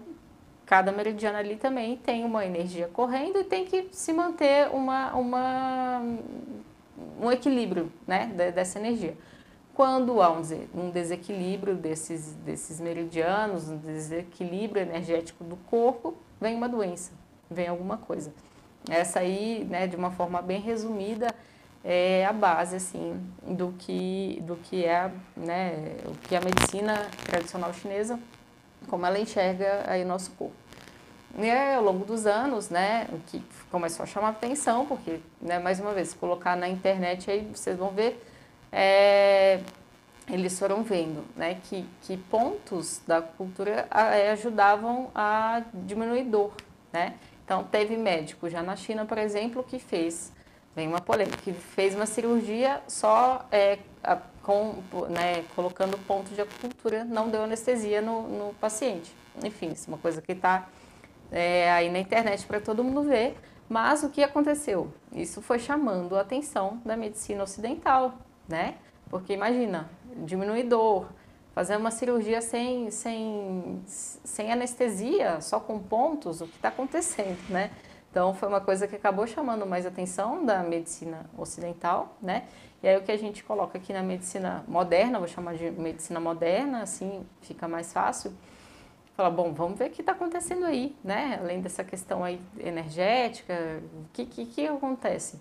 cada meridiano ali também tem uma energia correndo e tem que se manter uma, uma, um equilíbrio né, dessa energia. Quando há um desequilíbrio desses, desses meridianos, um desequilíbrio energético do corpo, vem uma doença, vem alguma coisa. Essa aí, né, de uma forma bem resumida, é a base assim do que do que é né o que a medicina tradicional chinesa como ela enxerga aí o nosso corpo e aí, ao longo dos anos né o que começou a chamar atenção porque né mais uma vez colocar na internet aí vocês vão ver é, eles foram vendo né, que, que pontos da cultura é, ajudavam a diminuir dor. Né? Então, teve médico já na China, por exemplo, que fez, vem uma polêmica, que fez uma cirurgia só é, a, com, né, colocando ponto de acupuntura, não deu anestesia no, no paciente. Enfim, isso é uma coisa que está é, aí na internet para todo mundo ver. Mas o que aconteceu? Isso foi chamando a atenção da medicina ocidental, né? Porque imagina, diminuir dor, fazer uma cirurgia sem, sem, sem anestesia, só com pontos, o que está acontecendo, né? Então foi uma coisa que acabou chamando mais atenção da medicina ocidental, né? E aí o que a gente coloca aqui na medicina moderna, vou chamar de medicina moderna, assim fica mais fácil. Fala, bom, vamos ver o que está acontecendo aí, né? Além dessa questão aí energética, o que, que, que acontece?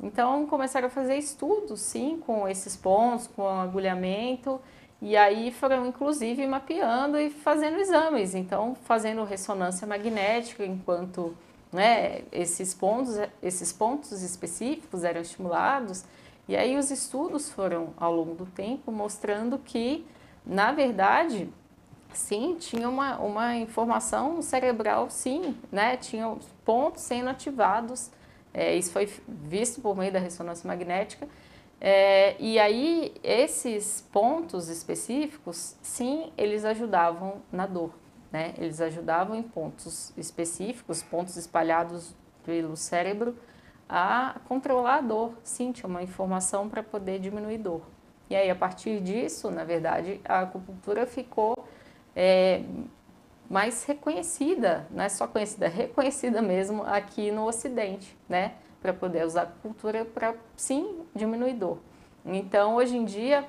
Então começaram a fazer estudos, sim, com esses pontos, com o agulhamento, e aí foram inclusive mapeando e fazendo exames, então fazendo ressonância magnética enquanto né, esses pontos, esses pontos específicos eram estimulados. E aí os estudos foram ao longo do tempo mostrando que, na verdade, sim, tinha uma, uma informação cerebral, sim, né? Tinha pontos sendo ativados é, isso foi visto por meio da ressonância magnética. É, e aí, esses pontos específicos, sim, eles ajudavam na dor. Né? Eles ajudavam em pontos específicos, pontos espalhados pelo cérebro, a controlar a dor. Sim, tinha uma informação para poder diminuir dor. E aí, a partir disso, na verdade, a acupuntura ficou é, mais reconhecida, não é só conhecida, reconhecida mesmo aqui no Ocidente, né? Para poder usar a acupuntura para, sim, diminuir dor. Então, hoje em dia,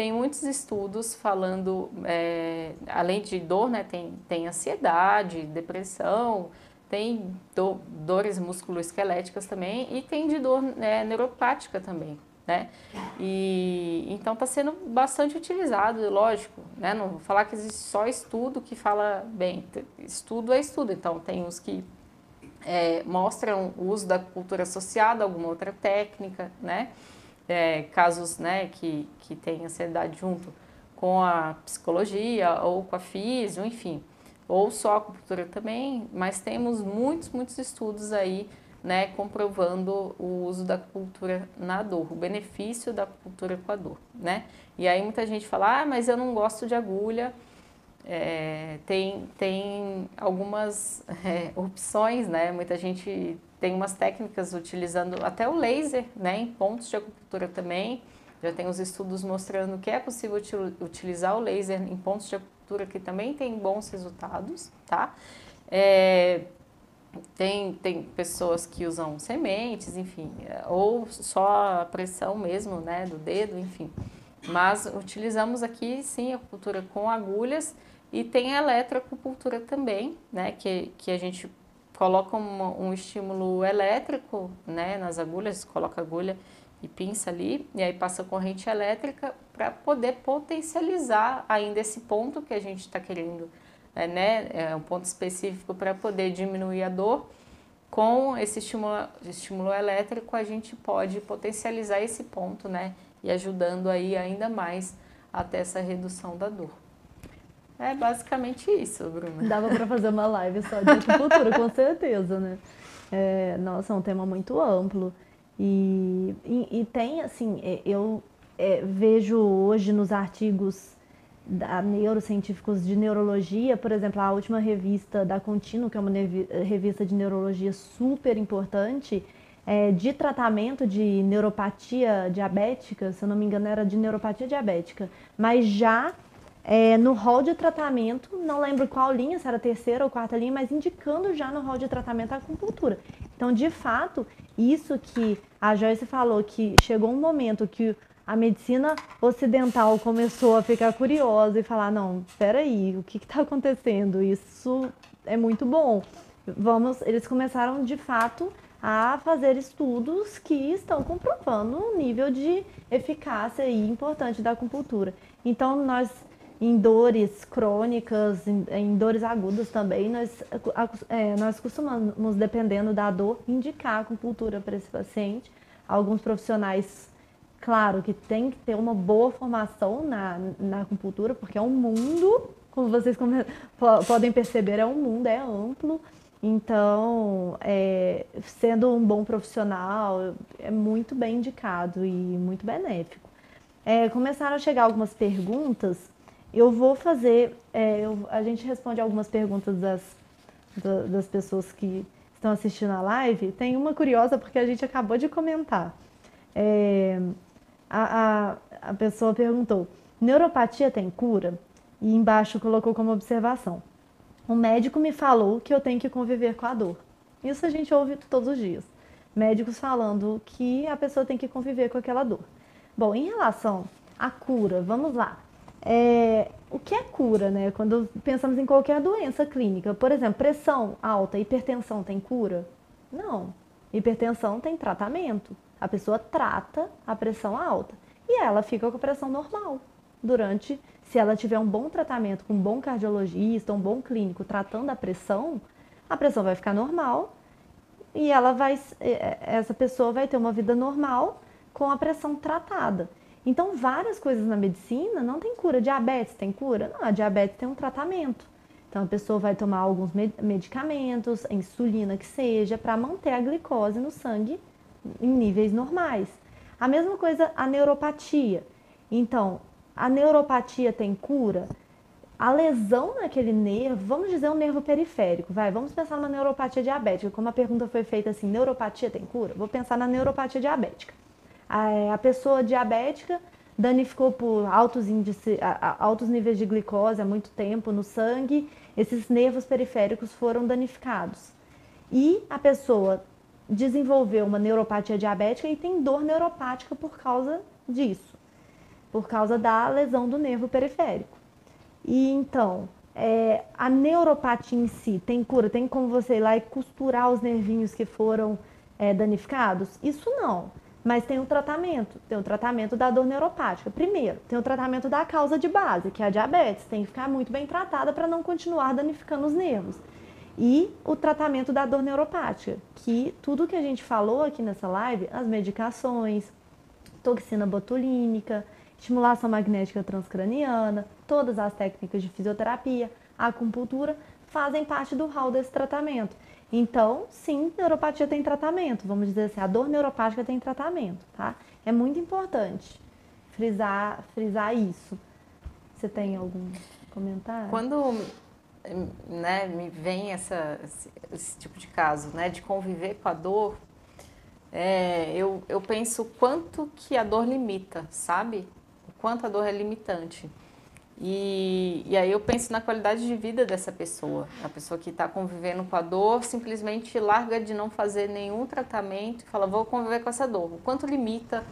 tem muitos estudos falando, é, além de dor, né, tem, tem ansiedade, depressão, tem do, dores musculoesqueléticas também e tem de dor né, neuropática também, né? E então está sendo bastante utilizado, lógico, né? Não vou falar que existe só estudo que fala bem, estudo é estudo, então tem os que é, mostram o uso da cultura associada a alguma outra técnica, né? É, casos né, que, que tem ansiedade junto com a psicologia ou com a física, enfim, ou só a acupuntura também, mas temos muitos, muitos estudos aí né, comprovando o uso da acupuntura na dor, o benefício da acupuntura com a dor, né? E aí muita gente fala, ah, mas eu não gosto de agulha. É, tem, tem algumas é, opções, né? Muita gente tem umas técnicas utilizando até o laser, né? Em pontos de acupuntura também. Já tem os estudos mostrando que é possível utilizar o laser em pontos de acupuntura que também tem bons resultados, tá? É, tem, tem pessoas que usam sementes, enfim, ou só a pressão mesmo, né, do dedo, enfim. Mas utilizamos aqui, sim, a acupuntura com agulhas e tem a eletroacupuntura também, né, que, que a gente coloca um, um estímulo elétrico, né, nas agulhas, coloca agulha e pinça ali, e aí passa corrente elétrica para poder potencializar ainda esse ponto que a gente está querendo é, né, é um ponto específico para poder diminuir a dor. Com esse estímulo, estímulo elétrico, a gente pode potencializar esse ponto, né, e ajudando aí ainda mais até essa redução da dor. É basicamente isso, Bruna. Dava para fazer uma live só de acupuntura, com certeza, né? É, nossa, é um tema muito amplo. E, e, e tem, assim, é, eu é, vejo hoje nos artigos da neurocientíficos de neurologia, por exemplo, a última revista da Contínuo, que é uma revista de neurologia super importante, é, de tratamento de neuropatia diabética, se eu não me engano era de neuropatia diabética, mas já é, no rol de tratamento, não lembro qual linha, se era terceira ou quarta linha, mas indicando já no rol de tratamento a acupuntura. Então, de fato, isso que a Joyce falou, que chegou um momento que a medicina ocidental começou a ficar curiosa e falar, não, aí, o que está acontecendo? Isso é muito bom. Vamos, eles começaram de fato a fazer estudos que estão comprovando o nível de eficácia importante da acupuntura. Então, nós em dores crônicas, em, em dores agudas também, nós, é, nós costumamos, dependendo da dor, indicar acupuntura para esse paciente. Alguns profissionais Claro que tem que ter uma boa formação na, na acupuntura, porque é um mundo, como vocês podem perceber, é um mundo, é amplo. Então, é, sendo um bom profissional, é muito bem indicado e muito benéfico. É, começaram a chegar algumas perguntas. Eu vou fazer, é, eu, a gente responde algumas perguntas das, das pessoas que estão assistindo a live. Tem uma curiosa porque a gente acabou de comentar. É, a, a, a pessoa perguntou: neuropatia tem cura? E embaixo colocou como observação: o médico me falou que eu tenho que conviver com a dor. Isso a gente ouve todos os dias. Médicos falando que a pessoa tem que conviver com aquela dor. Bom, em relação à cura, vamos lá. É, o que é cura, né? Quando pensamos em qualquer doença clínica, por exemplo, pressão alta, hipertensão tem cura? Não. Hipertensão tem tratamento. A pessoa trata a pressão alta e ela fica com a pressão normal durante, se ela tiver um bom tratamento com um bom cardiologista, um bom clínico tratando a pressão, a pressão vai ficar normal e ela vai, é, é, essa pessoa vai ter uma vida normal com a pressão tratada. Então, várias coisas na medicina não tem cura. Diabetes tem cura? Não, a diabetes tem um tratamento. Então, a pessoa vai tomar alguns medicamentos, insulina que seja, para manter a glicose no sangue em níveis normais. A mesma coisa a neuropatia. Então, a neuropatia tem cura? A lesão naquele nervo, vamos dizer um nervo periférico, vai, vamos pensar numa neuropatia diabética, como a pergunta foi feita assim, neuropatia tem cura? Vou pensar na neuropatia diabética. A, a pessoa diabética danificou por altos, índice, altos níveis de glicose há muito tempo no sangue, esses nervos periféricos foram danificados. E a pessoa desenvolveu uma neuropatia diabética e tem dor neuropática por causa disso, por causa da lesão do nervo periférico. E então, é, a neuropatia em si tem cura? Tem como você ir lá e costurar os nervinhos que foram é, danificados? Isso não. Mas tem um tratamento, tem o um tratamento da dor neuropática. Primeiro, tem o um tratamento da causa de base, que é a diabetes. Tem que ficar muito bem tratada para não continuar danificando os nervos. E o tratamento da dor neuropática, que tudo que a gente falou aqui nessa live, as medicações, toxina botulínica, estimulação magnética transcraniana, todas as técnicas de fisioterapia, acupuntura, fazem parte do hall desse tratamento. Então, sim, neuropatia tem tratamento. Vamos dizer assim, a dor neuropática tem tratamento, tá? É muito importante frisar, frisar isso. Você tem algum comentário? Quando né, me vem essa, esse, esse, tipo de caso, né, de conviver com a dor, é, eu, eu penso quanto que a dor limita, sabe? O quanto a dor é limitante. E, e aí eu penso na qualidade de vida dessa pessoa. A pessoa que está convivendo com a dor simplesmente larga de não fazer nenhum tratamento e fala, vou conviver com essa dor. O quanto limita,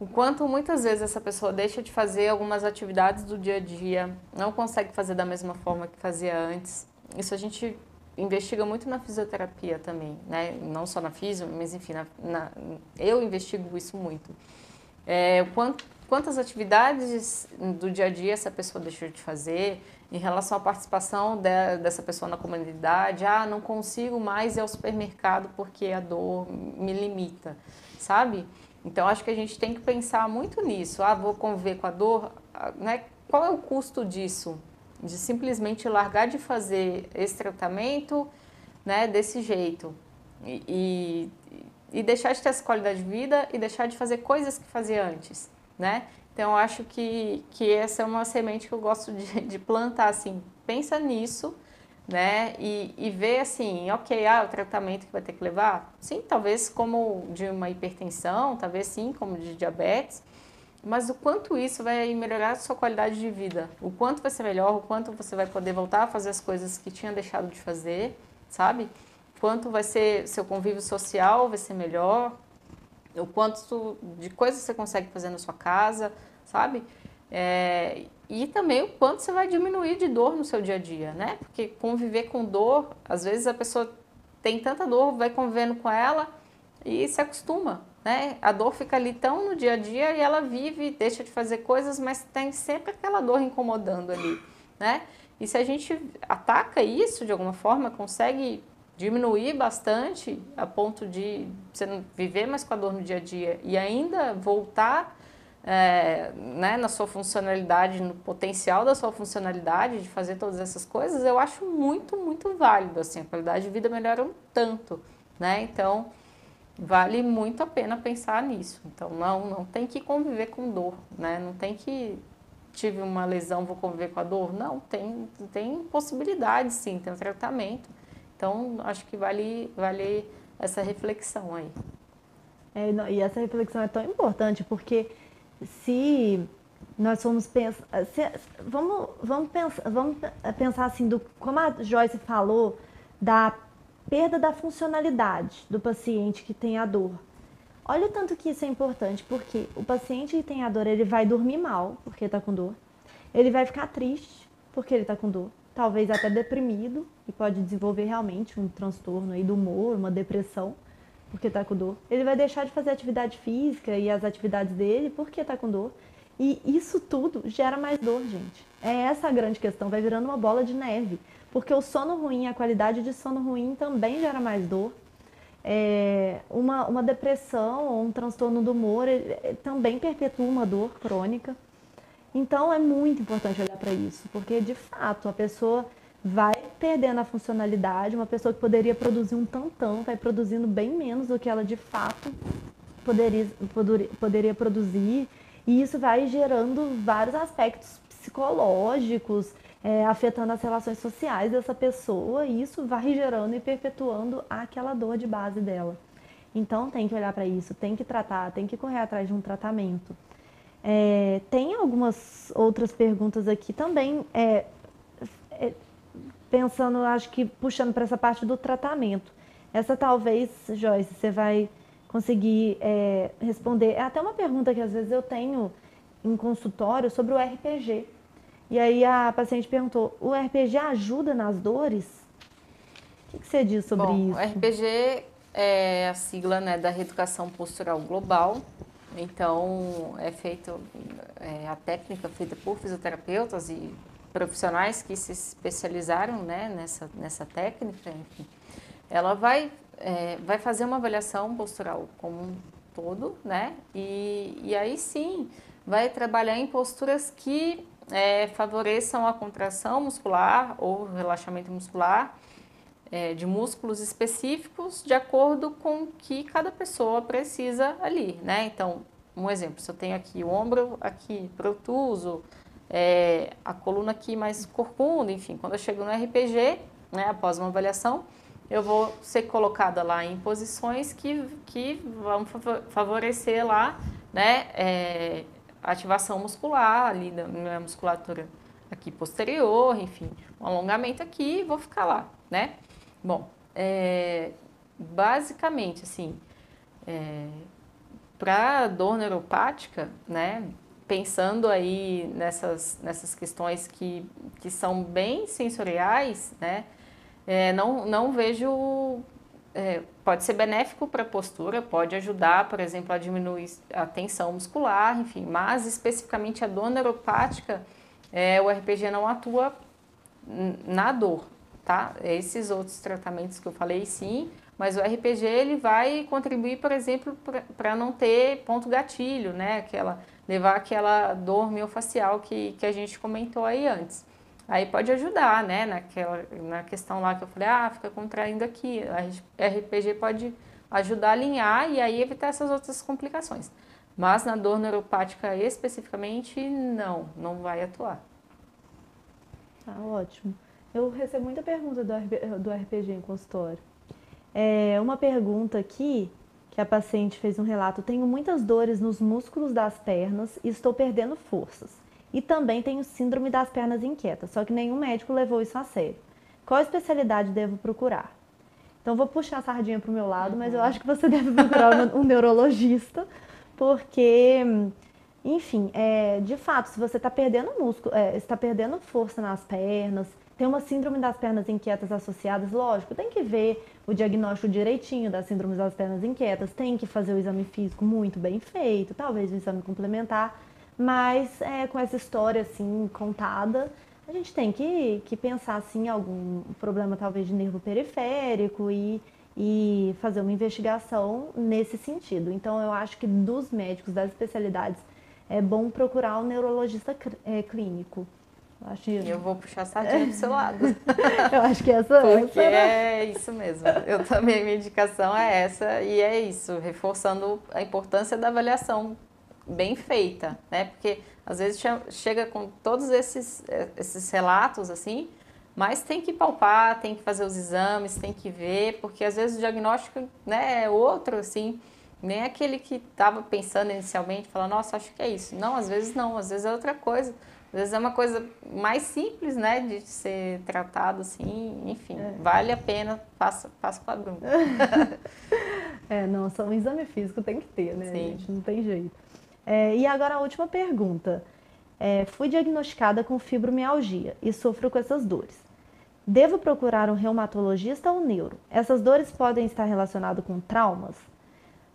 o quanto muitas vezes essa pessoa deixa de fazer algumas atividades do dia a dia, não consegue fazer da mesma forma que fazia antes. Isso a gente investiga muito na fisioterapia também, né? Não só na fisio, mas enfim, na, na, eu investigo isso muito. É, o quanto quantas atividades do dia a dia essa pessoa deixou de fazer em relação à participação de, dessa pessoa na comunidade. Ah, não consigo mais ir ao supermercado porque a dor me limita, sabe? Então acho que a gente tem que pensar muito nisso. Ah, vou conviver com a dor, ah, né? Qual é o custo disso? De simplesmente largar de fazer esse tratamento, né, desse jeito. E, e, e deixar de ter essa qualidade de vida e deixar de fazer coisas que fazia antes né? Então, eu acho que, que essa é uma semente que eu gosto de, de plantar, assim, pensa nisso, né? E, e ver, assim, ok, ah, o tratamento que vai ter que levar? Sim, talvez como de uma hipertensão, talvez sim, como de diabetes, mas o quanto isso vai melhorar a sua qualidade de vida, o quanto vai ser melhor, o quanto você vai poder voltar a fazer as coisas que tinha deixado de fazer, sabe? Quanto vai ser seu convívio social vai ser melhor, o quanto de coisas você consegue fazer na sua casa, sabe? É, e também o quanto você vai diminuir de dor no seu dia a dia, né? Porque conviver com dor, às vezes a pessoa tem tanta dor, vai convivendo com ela e se acostuma, né? A dor fica ali tão no dia a dia e ela vive, deixa de fazer coisas, mas tem sempre aquela dor incomodando ali, né? E se a gente ataca isso de alguma forma, consegue diminuir bastante a ponto de você não viver mais com a dor no dia a dia e ainda voltar é, né, na sua funcionalidade, no potencial da sua funcionalidade de fazer todas essas coisas, eu acho muito, muito válido. Assim, a qualidade de vida melhora um tanto, né? Então, vale muito a pena pensar nisso. Então, não, não tem que conviver com dor, né? Não tem que tive uma lesão, vou conviver com a dor. Não, tem, tem possibilidade sim, tem um tratamento. Então, acho que vale, vale essa reflexão aí. É, e essa reflexão é tão importante porque se nós formos pensar, vamos, vamos, pensar, vamos pensar assim, do, como a Joyce falou, da perda da funcionalidade do paciente que tem a dor. Olha o tanto que isso é importante, porque o paciente que tem a dor, ele vai dormir mal, porque está com dor. Ele vai ficar triste, porque ele está com dor talvez até deprimido e pode desenvolver realmente um transtorno aí do humor, uma depressão, porque está com dor. Ele vai deixar de fazer atividade física e as atividades dele porque está com dor. E isso tudo gera mais dor, gente. É essa a grande questão, vai virando uma bola de neve. Porque o sono ruim, a qualidade de sono ruim também gera mais dor. É, uma, uma depressão ou um transtorno do humor também perpetua uma dor crônica. Então é muito importante olhar para isso, porque de fato a pessoa vai perdendo a funcionalidade, uma pessoa que poderia produzir um tantão vai produzindo bem menos do que ela de fato poderia, poderia, poderia produzir, e isso vai gerando vários aspectos psicológicos, é, afetando as relações sociais dessa pessoa, e isso vai gerando e perpetuando aquela dor de base dela. Então tem que olhar para isso, tem que tratar, tem que correr atrás de um tratamento. É, tem algumas outras perguntas aqui também. É, é, pensando, acho que puxando para essa parte do tratamento. Essa talvez, Joyce, você vai conseguir é, responder. É até uma pergunta que às vezes eu tenho em consultório sobre o RPG. E aí a paciente perguntou: o RPG ajuda nas dores? O que, você diz sobre Bom, isso? O RPG é a sigla né, da reeducação postural global. Então, é feito é, a técnica feita por fisioterapeutas e profissionais que se especializaram né, nessa, nessa técnica. Enfim. Ela vai, é, vai fazer uma avaliação postural como um todo, né? E, e aí sim vai trabalhar em posturas que é, favoreçam a contração muscular ou relaxamento muscular é, de músculos específicos de acordo com o que cada pessoa precisa ali, né? Então, um exemplo, se eu tenho aqui o ombro aqui protuso, é, a coluna aqui mais corcunda, enfim, quando eu chego no RPG, né, após uma avaliação, eu vou ser colocada lá em posições que, que vão favorecer lá, né, é, ativação muscular ali da minha musculatura aqui posterior, enfim, um alongamento aqui e vou ficar lá, né? Bom, é, basicamente, assim, é, para dor neuropática, né, pensando aí nessas, nessas questões que, que são bem sensoriais, né, é, não, não vejo. É, pode ser benéfico para a postura, pode ajudar, por exemplo, a diminuir a tensão muscular, enfim, mas especificamente a dor neuropática, é, o RPG não atua na dor, tá? Esses outros tratamentos que eu falei, sim, mas o RPG ele vai contribuir, por exemplo, para não ter ponto gatilho, né? Aquela, levar aquela dor miofacial que, que a gente comentou aí antes. Aí pode ajudar, né? Naquela, na questão lá que eu falei, ah, fica contraindo aqui. A RPG pode ajudar a alinhar e aí evitar essas outras complicações. Mas na dor neuropática especificamente, não, não vai atuar. Tá ótimo. Eu recebo muita pergunta do RPG em consultório. É, uma pergunta aqui, que a paciente fez um relato: tenho muitas dores nos músculos das pernas e estou perdendo forças. E também tenho síndrome das pernas inquietas, só que nenhum médico levou isso a sério. Qual especialidade devo procurar? Então vou puxar a sardinha para o meu lado, uhum. mas eu acho que você deve procurar um, neurologista, porque, enfim, é, de fato, se você está perdendo músculo, é, está perdendo força nas pernas, tem uma síndrome das pernas inquietas associadas, lógico, tem que ver o diagnóstico direitinho das síndromes das pernas inquietas, tem que fazer o exame físico muito bem feito, talvez um exame complementar, mas é, com essa história assim contada, a gente tem que, que pensar assim algum problema talvez de nervo periférico e, e fazer uma investigação nesse sentido. Então eu acho que dos médicos das especialidades é bom procurar um neurologista é, clínico. Eu, vou puxar a sardinha pro seu lado. eu acho que essa, Porque é isso mesmo. Eu também, minha indicação é essa, e é isso, reforçando a importância da avaliação bem feita, né? Porque às vezes chega com todos esses, eh, esses relatos assim, mas tem que palpar, tem que fazer os exames, tem que ver, porque às vezes o diagnóstico né, é outro, assim, nem aquele que estava pensando inicialmente, fala, nossa, acho que é isso. Não, às vezes não, às vezes é outra coisa. Às vezes é uma coisa mais simples, né, de ser tratado assim, enfim, é. vale a pena, passa, passa para Bruno. é, não, só um exame físico tem que ter, né, Sim. gente? Não tem jeito. É, e agora a última pergunta. É, fui diagnosticada com fibromialgia e sofro com essas dores. Devo procurar um reumatologista ou neuro? Essas dores podem estar relacionadas com traumas?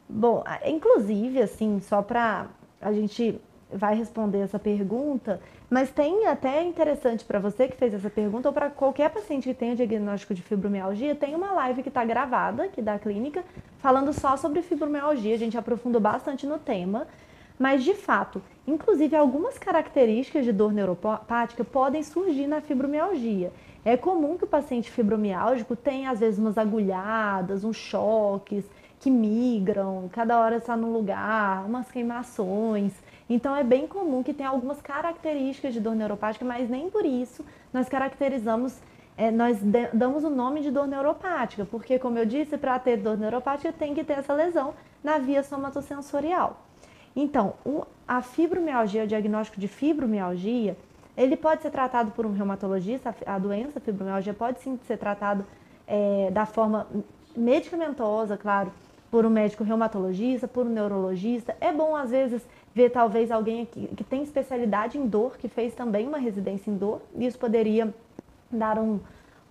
Bom, inclusive, assim, só para a gente vai responder essa pergunta, mas tem até interessante para você que fez essa pergunta ou para qualquer paciente que tenha diagnóstico de fibromialgia, tem uma live que está gravada aqui da clínica falando só sobre fibromialgia. A gente aprofundou bastante no tema. Mas, de fato, inclusive algumas características de dor neuropática podem surgir na fibromialgia. É comum que o paciente fibromialgico tenha, às vezes, umas agulhadas, uns choques que migram, cada hora está num lugar, umas queimações. Então, é bem comum que tenha algumas características de dor neuropática, mas nem por isso nós caracterizamos é, nós damos o nome de dor neuropática, porque, como eu disse, para ter dor neuropática tem que ter essa lesão na via somatosensorial. Então, o, a fibromialgia, o diagnóstico de fibromialgia, Ele pode ser tratado por um reumatologista, a doença a fibromialgia pode sim ser tratado é, da forma medicamentosa, claro, por um médico reumatologista, por um neurologista. É bom, às vezes, ver talvez alguém que, que tem especialidade em dor, que fez também uma residência em dor. Isso poderia dar um,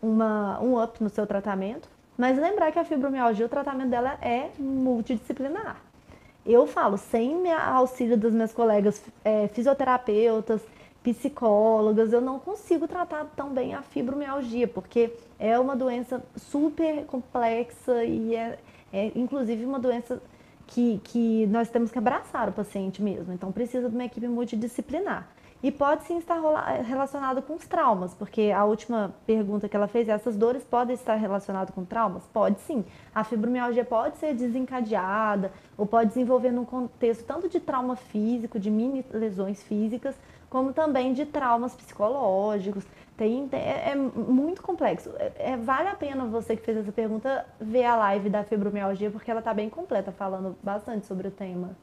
uma, um up no seu tratamento. Mas lembrar que a fibromialgia, o tratamento dela é multidisciplinar. Eu falo, sem auxílio dos meus colegas é, fisioterapeutas, psicólogas, eu não consigo tratar tão bem a fibromialgia, porque é uma doença super complexa e é, é inclusive uma doença que, que nós temos que abraçar o paciente mesmo. Então precisa de uma equipe multidisciplinar. E pode sim estar relacionado com os traumas, porque a última pergunta que ela fez, essas dores podem estar relacionadas com traumas? Pode sim. A fibromialgia pode ser desencadeada ou pode desenvolver num contexto tanto de trauma físico, de mini lesões físicas, como também de traumas psicológicos. Tem, é, é muito complexo. É, é, vale a pena você que fez essa pergunta ver a live da fibromialgia, porque ela está bem completa, falando bastante sobre o tema.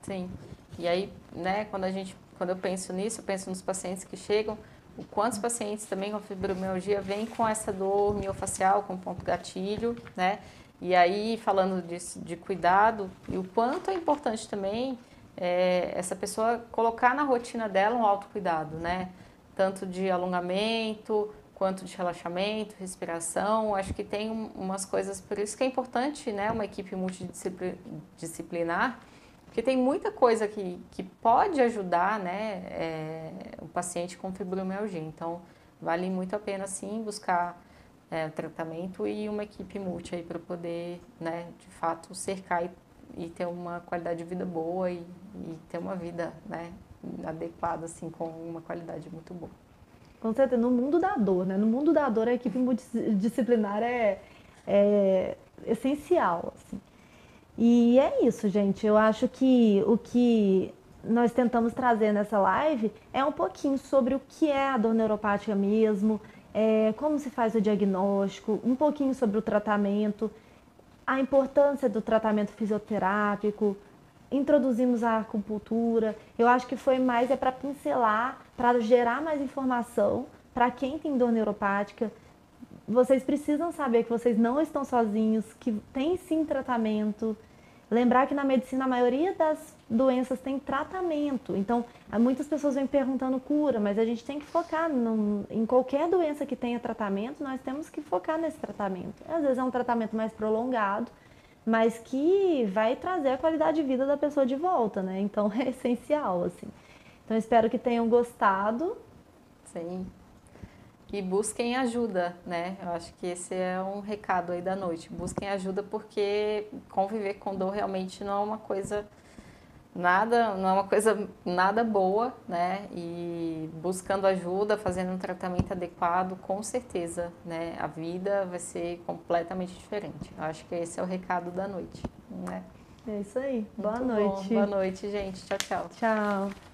Sim. E aí, né, quando a gente, quando eu penso nisso, eu penso nos pacientes que chegam, o quantos pacientes também com fibromialgia vêm com essa dor miofacial, com ponto gatilho, né? E aí, falando disso, de cuidado, e o quanto é importante também é, essa pessoa colocar na rotina dela um autocuidado, né? Tanto de alongamento quanto de relaxamento, respiração. Acho que tem umas coisas, por isso que é importante, né? Uma equipe multidisciplinar, porque tem muita coisa que, que pode ajudar, né? É, o paciente com fibromialgia. Então, vale muito a pena, sim, buscar é, tratamento e uma equipe multi para poder, né? De fato, cercar e e ter uma qualidade de vida boa e, e ter uma vida né, adequada, assim, com uma qualidade muito boa. Com certeza, no mundo da dor, né? No mundo da dor, a equipe multidisciplinar é, é essencial, assim. E é isso, gente. Eu acho que o que nós tentamos trazer nessa live é um pouquinho sobre o que é a dor neuropática mesmo, é, como se faz o diagnóstico, um pouquinho sobre o tratamento a importância do tratamento fisioterápico, introduzimos a acupuntura. Eu acho que foi mais é para pincelar, para gerar mais informação para quem tem dor neuropática. Vocês precisam saber que vocês não estão sozinhos, que tem sim tratamento. Lembrar que na medicina a maioria das doenças tem tratamento. Então, muitas pessoas vêm perguntando cura, mas a gente tem que focar em qualquer doença que tenha tratamento, nós temos que focar nesse tratamento. Às vezes é um tratamento mais prolongado, mas que vai trazer a qualidade de vida da pessoa de volta, né? Então é essencial, assim. Então espero que tenham gostado. Sim e busquem ajuda, né? Eu acho que esse é um recado aí da noite. Busquem ajuda porque conviver com dor realmente não é uma coisa nada, não é uma coisa nada boa, né? E buscando ajuda, fazendo um tratamento adequado, com certeza, né? A vida vai ser completamente diferente. Eu acho que esse é o recado da noite, né? É isso aí. Boa Muito noite. Bom. Boa noite, gente. Tchau, tchau. Tchau.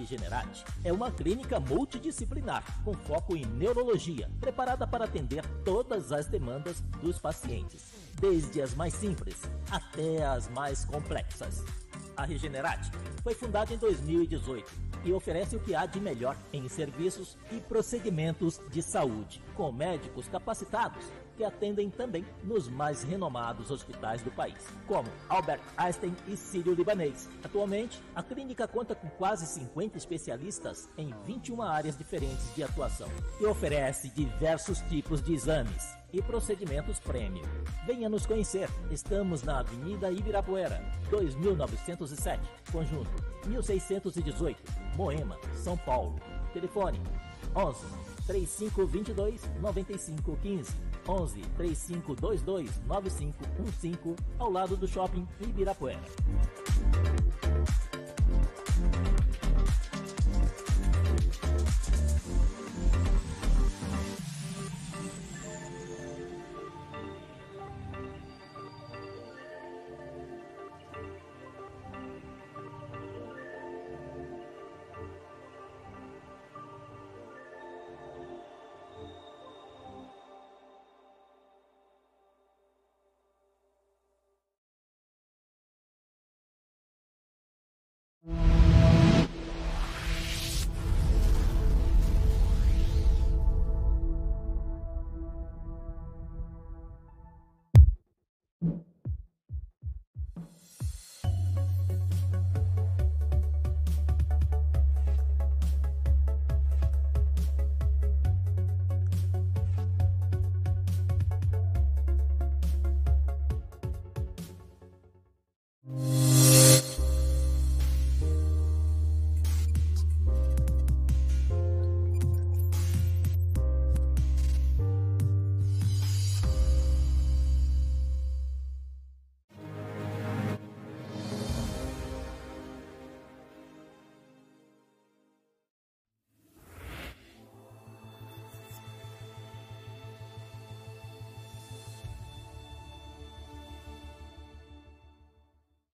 Regenerate é uma clínica multidisciplinar com foco em neurologia, preparada para atender todas as demandas dos pacientes, desde as mais simples até as mais complexas. A Regenerate foi fundada em 2018 e oferece o que há de melhor em serviços e procedimentos de saúde, com médicos capacitados que atendem também nos mais renomados hospitais do país, como Albert Einstein e Sírio-Libanês. Atualmente, a clínica conta com quase 50 especialistas em 21 áreas diferentes de atuação e oferece diversos tipos de exames e procedimentos prêmio. Venha nos conhecer. Estamos na Avenida Ibirapuera, 2907, conjunto 1618, Moema, São Paulo. Telefone 11 3522 9515 11 3522 9515 ao lado do shopping Ibirapuera.